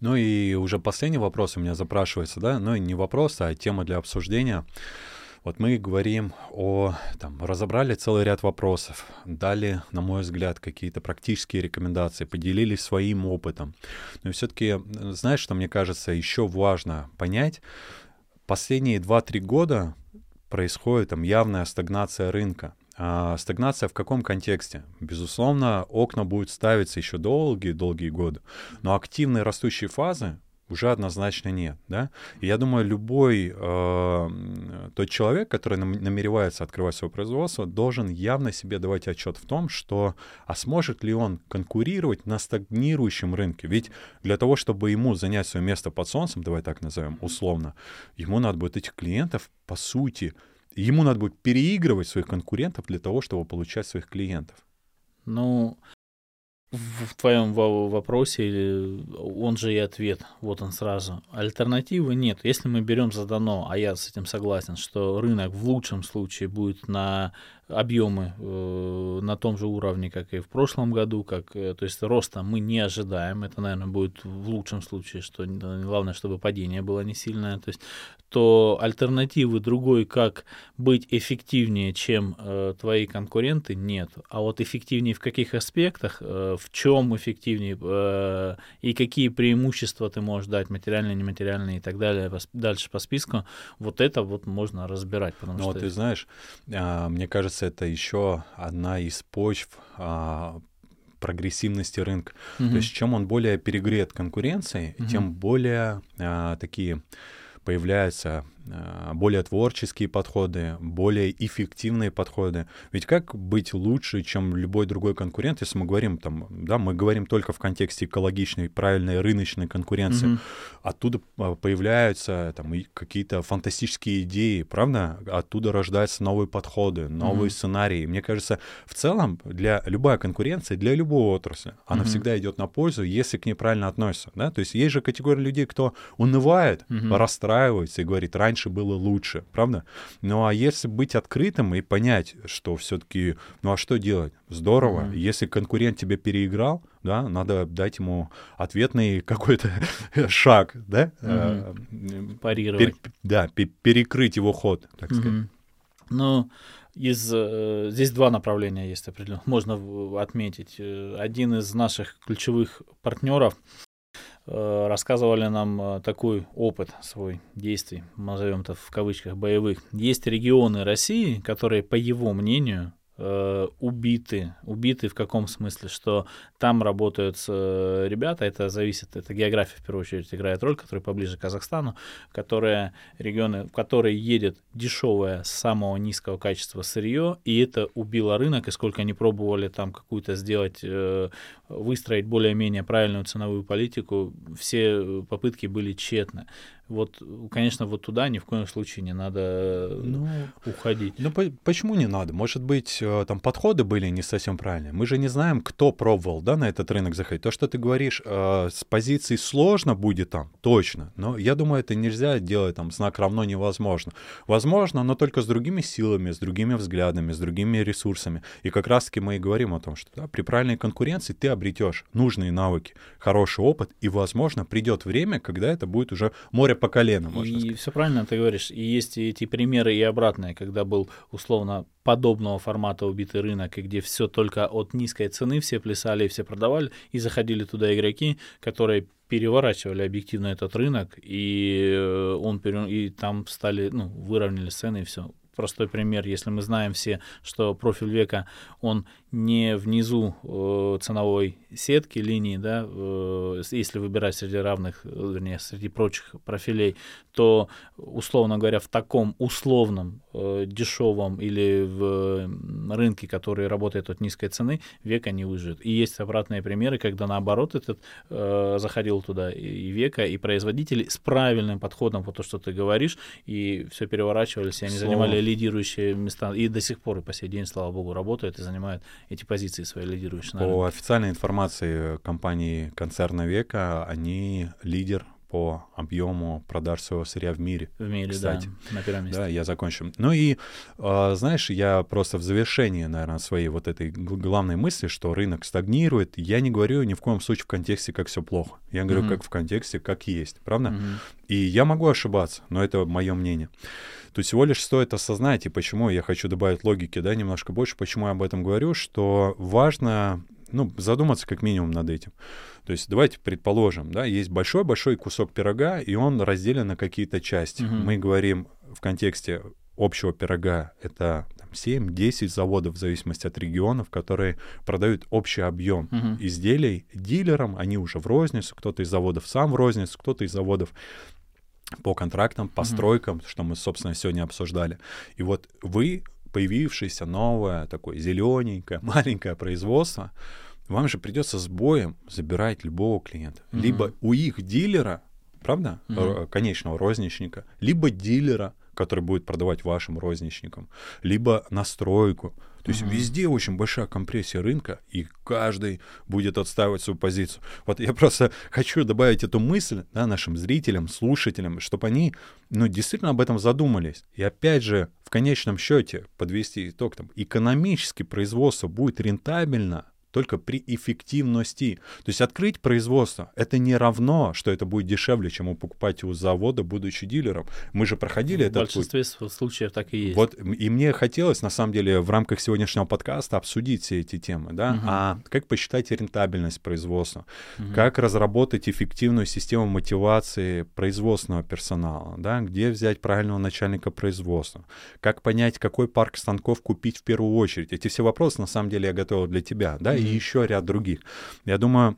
Ну и уже последний вопрос у меня запрашивается, да, ну и не вопрос, а тема для обсуждения. Вот мы говорим о, там, разобрали целый ряд вопросов, дали, на мой взгляд, какие-то практические рекомендации, поделились своим опытом. Но все-таки, знаешь, что мне кажется еще важно понять, последние 2-3 года происходит там явная стагнация рынка. А стагнация в каком контексте? Безусловно, окна будут ставиться еще долгие-долгие годы, но активные растущие фазы уже однозначно нет, да. И я думаю, любой э, тот человек, который намеревается открывать свое производство, должен явно себе давать отчет в том, что а сможет ли он конкурировать на стагнирующем рынке? Ведь для того, чтобы ему занять свое место под солнцем, давай так назовем условно, ему надо будет этих клиентов по сути, ему надо будет переигрывать своих конкурентов для того, чтобы получать своих клиентов. Ну, в твоем вопросе, он же и ответ, вот он сразу. Альтернативы нет. Если мы берем задано, а я с этим согласен, что рынок в лучшем случае будет на объемы э, на том же уровне, как и в прошлом году, как, э, то есть роста мы не ожидаем, это, наверное, будет в лучшем случае, что главное, чтобы падение было не сильное, то есть то альтернативы другой, как быть эффективнее, чем э, твои конкуренты, нет. А вот эффективнее в каких аспектах, э, в чем эффективнее э, и какие преимущества ты можешь дать, материальные, нематериальные и так далее, дальше по списку, вот это вот можно разбирать. Потому ну, что... ты знаешь, а, мне кажется, это еще одна из почв а, прогрессивности рынка. Угу. То есть чем он более перегрет конкуренцией, угу. тем более а, такие появляются более творческие подходы, более эффективные подходы. Ведь как быть лучше, чем любой другой конкурент, если мы говорим там, да, мы говорим только в контексте экологичной, правильной рыночной конкуренции. Mm-hmm. Оттуда а, появляются там какие-то фантастические идеи, правда? Оттуда рождаются новые подходы, новые mm-hmm. сценарии. Мне кажется, в целом для любая конкуренция, для любой отрасли, она mm-hmm. всегда идет на пользу, если к ней правильно относятся, да? То есть есть же категория людей, кто унывает, mm-hmm. расстраивается и говорит, раньше раньше было лучше, правда? Ну а если быть открытым и понять, что все-таки, ну а что делать? Здорово. Mm-hmm. Если конкурент тебя переиграл, да, надо дать ему ответный какой-то шаг, да? Mm-hmm. Парировать. Пер, да, перекрыть его ход, так mm-hmm. сказать. Ну, из, э, здесь два направления есть определенно, можно отметить. Э, один из наших ключевых партнеров рассказывали нам э, такой опыт свой действий, назовем это в кавычках боевых. Есть регионы России, которые, по его мнению, э, убиты. Убиты в каком смысле? Что там работают э, ребята, это зависит, это география в первую очередь играет роль, которые поближе к Казахстану, которые регионы, в которые едет дешевое, самого низкого качества сырье, и это убило рынок, и сколько они пробовали там какую-то сделать, э, выстроить более-менее правильную ценовую политику, все попытки были тщетны вот, конечно, вот туда ни в коем случае не надо ну, уходить. Ну, по- почему не надо? Может быть, э, там подходы были не совсем правильные. Мы же не знаем, кто пробовал, да, на этот рынок заходить. То, что ты говоришь, э, с позиции сложно будет там, точно. Но я думаю, это нельзя делать там знак равно невозможно. Возможно, но только с другими силами, с другими взглядами, с другими ресурсами. И как раз-таки мы и говорим о том, что да, при правильной конкуренции ты обретешь нужные навыки, хороший опыт, и, возможно, придет время, когда это будет уже море по колено, можно и сказать. все правильно ты говоришь. И есть эти примеры и обратные, когда был условно подобного формата убитый рынок, и где все только от низкой цены все плясали и все продавали, и заходили туда игроки, которые переворачивали объективно этот рынок, и э, он и там стали, ну, выровняли цены и все простой пример, если мы знаем все, что профиль века, он не внизу э, ценовой сетки, линии, да, э, если выбирать среди равных, вернее, среди прочих профилей, то, условно говоря, в таком условном э, дешевом или в рынке, который работает от низкой цены, века не выживет. И есть обратные примеры, когда наоборот этот э, заходил туда и века, и производители с правильным подходом по то, что ты говоришь, и все переворачивались, и они Слово. занимали лидирующие места, и до сих пор и по сей день, слава богу, работают и занимают эти позиции свои лидирующие. По официальной информации компании концерна Века, они лидер по объему продаж своего сырья в мире. В мире, кстати. да, на первом месте. Да, я закончу. Ну и, э, знаешь, я просто в завершении, наверное, своей вот этой главной мысли, что рынок стагнирует, я не говорю ни в коем случае в контексте, как все плохо. Я говорю, mm-hmm. как в контексте, как есть, правда? Mm-hmm. И я могу ошибаться, но это мое мнение. Тут всего лишь стоит осознать, и почему я хочу добавить логики, да, немножко больше, почему я об этом говорю, что важно, ну, задуматься как минимум над этим. То есть давайте предположим, да, есть большой-большой кусок пирога, и он разделен на какие-то части. Угу. Мы говорим в контексте общего пирога, это 7-10 заводов в зависимости от регионов, которые продают общий объем uh изделий дилерам, они уже в розницу, кто-то из заводов сам в розницу, кто-то из заводов по контрактам, по mm-hmm. стройкам, что мы, собственно, сегодня обсуждали. И вот вы, появившееся новое, такое зелененькое, маленькое производство, вам же придется с боем забирать любого клиента. Mm-hmm. Либо у их дилера, правда, mm-hmm. конечного розничника, либо дилера, который будет продавать вашим розничникам, либо на стройку. То есть uh-huh. везде очень большая компрессия рынка, и каждый будет отстаивать свою позицию. Вот я просто хочу добавить эту мысль да, нашим зрителям, слушателям, чтобы они ну, действительно об этом задумались. И опять же, в конечном счете, подвести итог, там, экономически производство будет рентабельно только при эффективности. То есть открыть производство — это не равно, что это будет дешевле, чем покупать у завода, будучи дилером. Мы же проходили это. В большинстве путь. случаев так и есть. Вот, и мне хотелось, на самом деле, в рамках сегодняшнего подкаста обсудить все эти темы, да, угу. а как посчитать рентабельность производства, угу. как разработать эффективную систему мотивации производственного персонала, да, где взять правильного начальника производства, как понять, какой парк станков купить в первую очередь. Эти все вопросы, на самом деле, я готовил для тебя, да, и еще ряд других. Я думаю,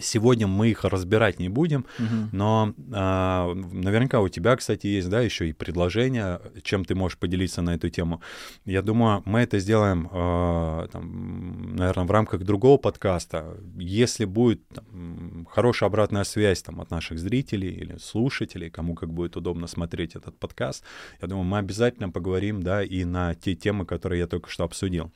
Сегодня мы их разбирать не будем, угу. но а, наверняка у тебя, кстати, есть, да, еще и предложение, чем ты можешь поделиться на эту тему. Я думаю, мы это сделаем, а, там, наверное, в рамках другого подкаста. Если будет там, хорошая обратная связь там, от наших зрителей или слушателей, кому как будет удобно смотреть этот подкаст, я думаю, мы обязательно поговорим, да, и на те темы, которые я только что обсудил.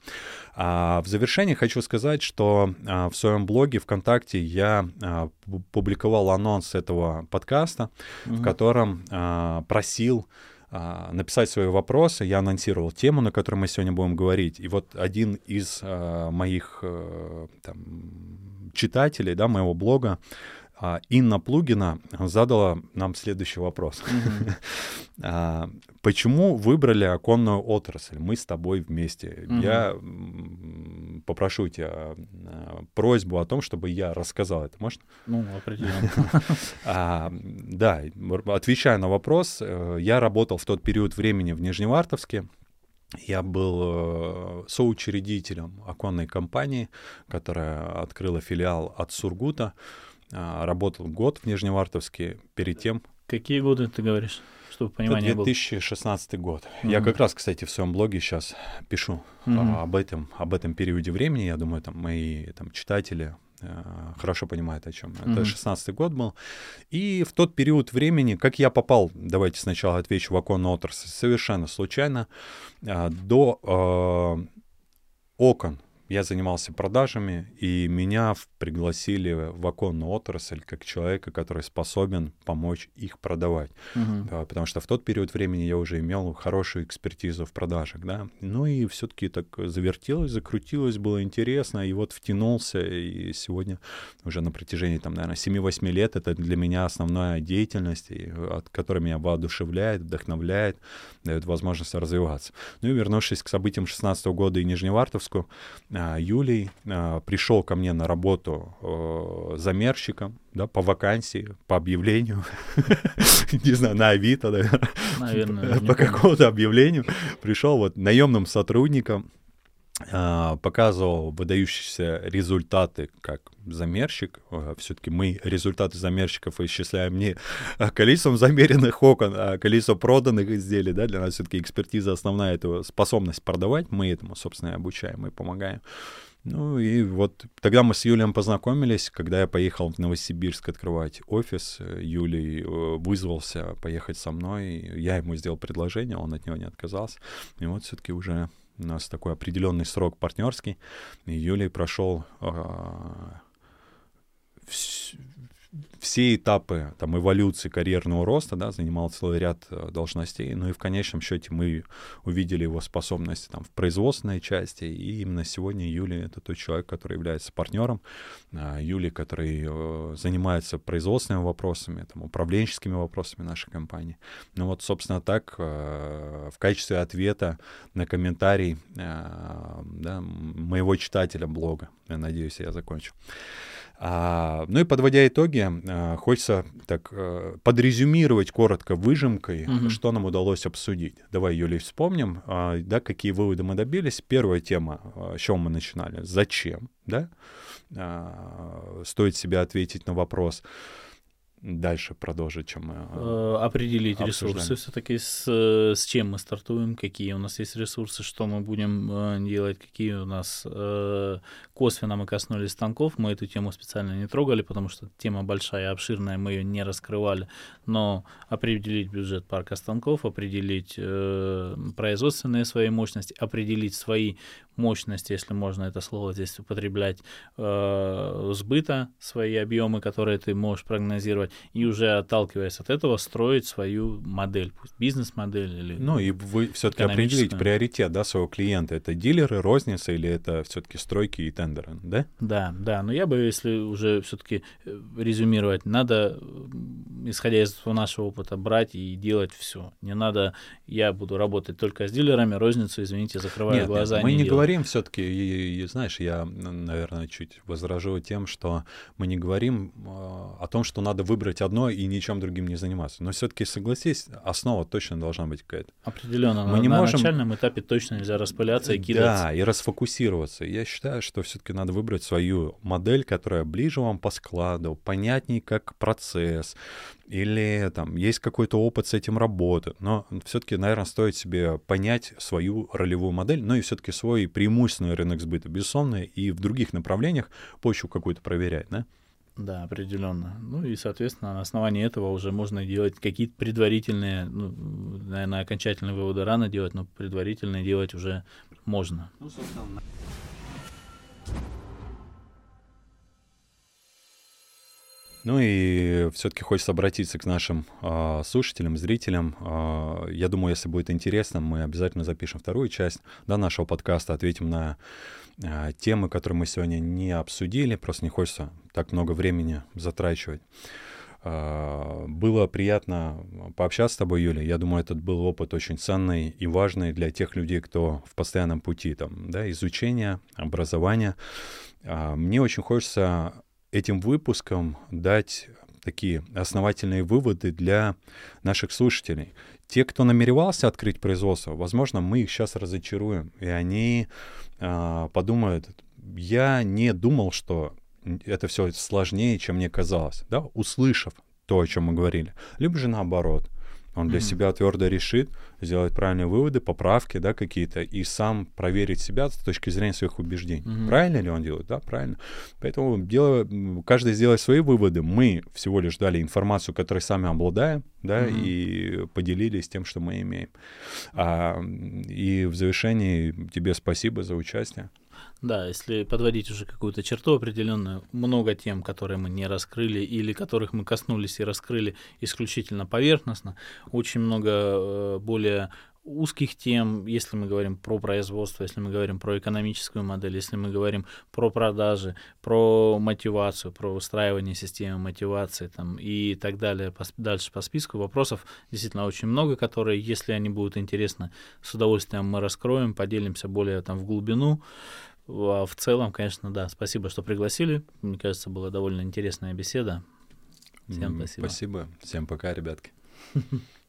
А в завершение хочу сказать, что а, в своем блоге ВКонтакте я я а, публиковал анонс этого подкаста, угу. в котором а, просил а, написать свои вопросы. Я анонсировал тему, на которой мы сегодня будем говорить. И вот один из а, моих а, там, читателей, да, моего блога, Инна Плугина задала нам следующий вопрос. Mm-hmm. Почему выбрали оконную отрасль? Мы с тобой вместе. Mm-hmm. Я попрошу тебя а, просьбу о том, чтобы я рассказал это. Можно? Ну, определенно. Да, отвечая на вопрос, э, я работал в тот период времени в Нижневартовске. Я был э, соучредителем оконной компании, которая открыла филиал от Сургута. А, работал год в Нижневартовске перед тем. Какие годы ты говоришь? Чтобы понимание 2016 было? год. Mm-hmm. Я как раз, кстати, в своем блоге сейчас пишу mm-hmm. об этом, об этом периоде времени. Я думаю, там мои там, читатели э, хорошо понимают, о чем. Mm-hmm. Это 16 год был. И в тот период времени, как я попал, давайте сначала отвечу в оконную отрасль, совершенно случайно, э, до э, окон я занимался продажами, и меня пригласили в оконную отрасль как человека, который способен помочь их продавать. Uh-huh. Да, потому что в тот период времени я уже имел хорошую экспертизу в продажах. Да? Ну и все-таки так завертелось, закрутилось, было интересно, и вот втянулся, и сегодня уже на протяжении, там, наверное, 7-8 лет это для меня основная деятельность, и, от которой меня воодушевляет, вдохновляет, дает возможность развиваться. Ну и вернувшись к событиям 16 года и Нижневартовску, а, Юлий а, пришел ко мне на работу э, замерщиком, да, по вакансии, по объявлению, не знаю, на Авито, наверное, по какому-то объявлению, пришел вот наемным сотрудником, показывал выдающиеся результаты как замерщик. А, Все-таки мы результаты замерщиков исчисляем не количеством замеренных окон, а количеством проданных изделий. Да? Для нас все-таки экспертиза основная — это способность продавать. Мы этому, собственно, и обучаем и помогаем. Ну и вот тогда мы с Юлием познакомились, когда я поехал в Новосибирск открывать офис. Юлий э, вызвался поехать со мной. Я ему сделал предложение, он от него не отказался. И вот все-таки уже у нас такой определенный срок партнерский. И Юлий прошел э, все этапы там, эволюции карьерного роста, да, занимал целый ряд э, должностей, ну и в конечном счете мы увидели его способности там, в производственной части, и именно сегодня Юлия — это тот человек, который является партнером, а, Юлия, который э, занимается производственными вопросами, там, управленческими вопросами нашей компании. Ну вот, собственно, так э, в качестве ответа на комментарий да, моего читателя блога, я надеюсь, я закончу. А, ну и подводя итоги, а, хочется так а, подрезюмировать коротко выжимкой, угу. что нам удалось обсудить. Давай, Юлий, вспомним, а, да, какие выводы мы добились. Первая тема, а, с чего мы начинали? Зачем, да? А, стоит себе ответить на вопрос дальше продолжить, чем мы э, определить обсуждаем. ресурсы все-таки с, с чем мы стартуем, какие у нас есть ресурсы, что мы будем делать, какие у нас косвенно мы коснулись станков, мы эту тему специально не трогали, потому что тема большая, обширная, мы ее не раскрывали, но определить бюджет парка станков, определить э, производственные свои мощности, определить свои мощности, если можно это слово здесь употреблять, э, сбыта, свои объемы, которые ты можешь прогнозировать, и уже отталкиваясь от этого строить свою модель, пусть бизнес-модель или Ну и вы все-таки определить приоритет да, своего клиента. Это дилеры, розница или это все-таки стройки и тендеры, да? Да, да. Но я бы, если уже все-таки э, резюмировать, надо, исходя из нашего опыта, брать и делать все. Не надо, я буду работать только с дилерами, розницу, извините, закрываю нет, глаза. Нет, мы не, не делаю. говорим все-таки, и, и, знаешь, я, наверное, чуть возражу тем, что мы не говорим э, о том, что надо выбрать одно и ничем другим не заниматься. Но все-таки согласись, основа точно должна быть какая-то. Определенно. Мы на, не на можем... начальном этапе точно нельзя распыляться и кидаться. Да, и расфокусироваться. Я считаю, что все-таки надо выбрать свою модель, которая ближе вам по складу, понятней как процесс, или там есть какой-то опыт с этим работы. Но все-таки, наверное, стоит себе понять свою ролевую модель, но и все-таки свой преимущественный рынок сбыта, безусловно, и в других направлениях почву какую-то проверять, да? Да, определенно. Ну и, соответственно, на основании этого уже можно делать какие-то предварительные, ну, наверное, окончательные выводы рано делать, но предварительные делать уже можно. Ну, собственно. Ну и все-таки хочется обратиться к нашим э, слушателям, зрителям. Э, я думаю, если будет интересно, мы обязательно запишем вторую часть да, нашего подкаста, ответим на э, темы, которые мы сегодня не обсудили. Просто не хочется так много времени затрачивать. Э, было приятно пообщаться с тобой, Юля. Я думаю, этот был опыт очень ценный и важный для тех людей, кто в постоянном пути там, да, изучения, образования. Э, мне очень хочется этим выпуском дать такие основательные выводы для наших слушателей. Те, кто намеревался открыть производство, возможно, мы их сейчас разочаруем, и они э, подумают, я не думал, что это все сложнее, чем мне казалось, да, услышав то, о чем мы говорили. Либо же наоборот — он для mm-hmm. себя твердо решит сделать правильные выводы, поправки, да, какие-то, и сам проверить себя с точки зрения своих убеждений. Mm-hmm. Правильно ли он делает? Да, правильно. Поэтому дело, каждый сделает свои выводы. Мы всего лишь дали информацию, которой сами обладаем, да, mm-hmm. и поделились тем, что мы имеем. А, и в завершении тебе спасибо за участие. Да, если подводить уже какую-то черту определенную, много тем, которые мы не раскрыли или которых мы коснулись и раскрыли исключительно поверхностно, очень много э, более узких тем, если мы говорим про производство, если мы говорим про экономическую модель, если мы говорим про продажи, про мотивацию, про устраивание системы мотивации там, и так далее, по, дальше по списку вопросов действительно очень много, которые, если они будут интересны, с удовольствием мы раскроем, поделимся более там в глубину. А в целом, конечно, да, спасибо, что пригласили. Мне кажется, была довольно интересная беседа. Всем спасибо. Спасибо. Всем пока, ребятки.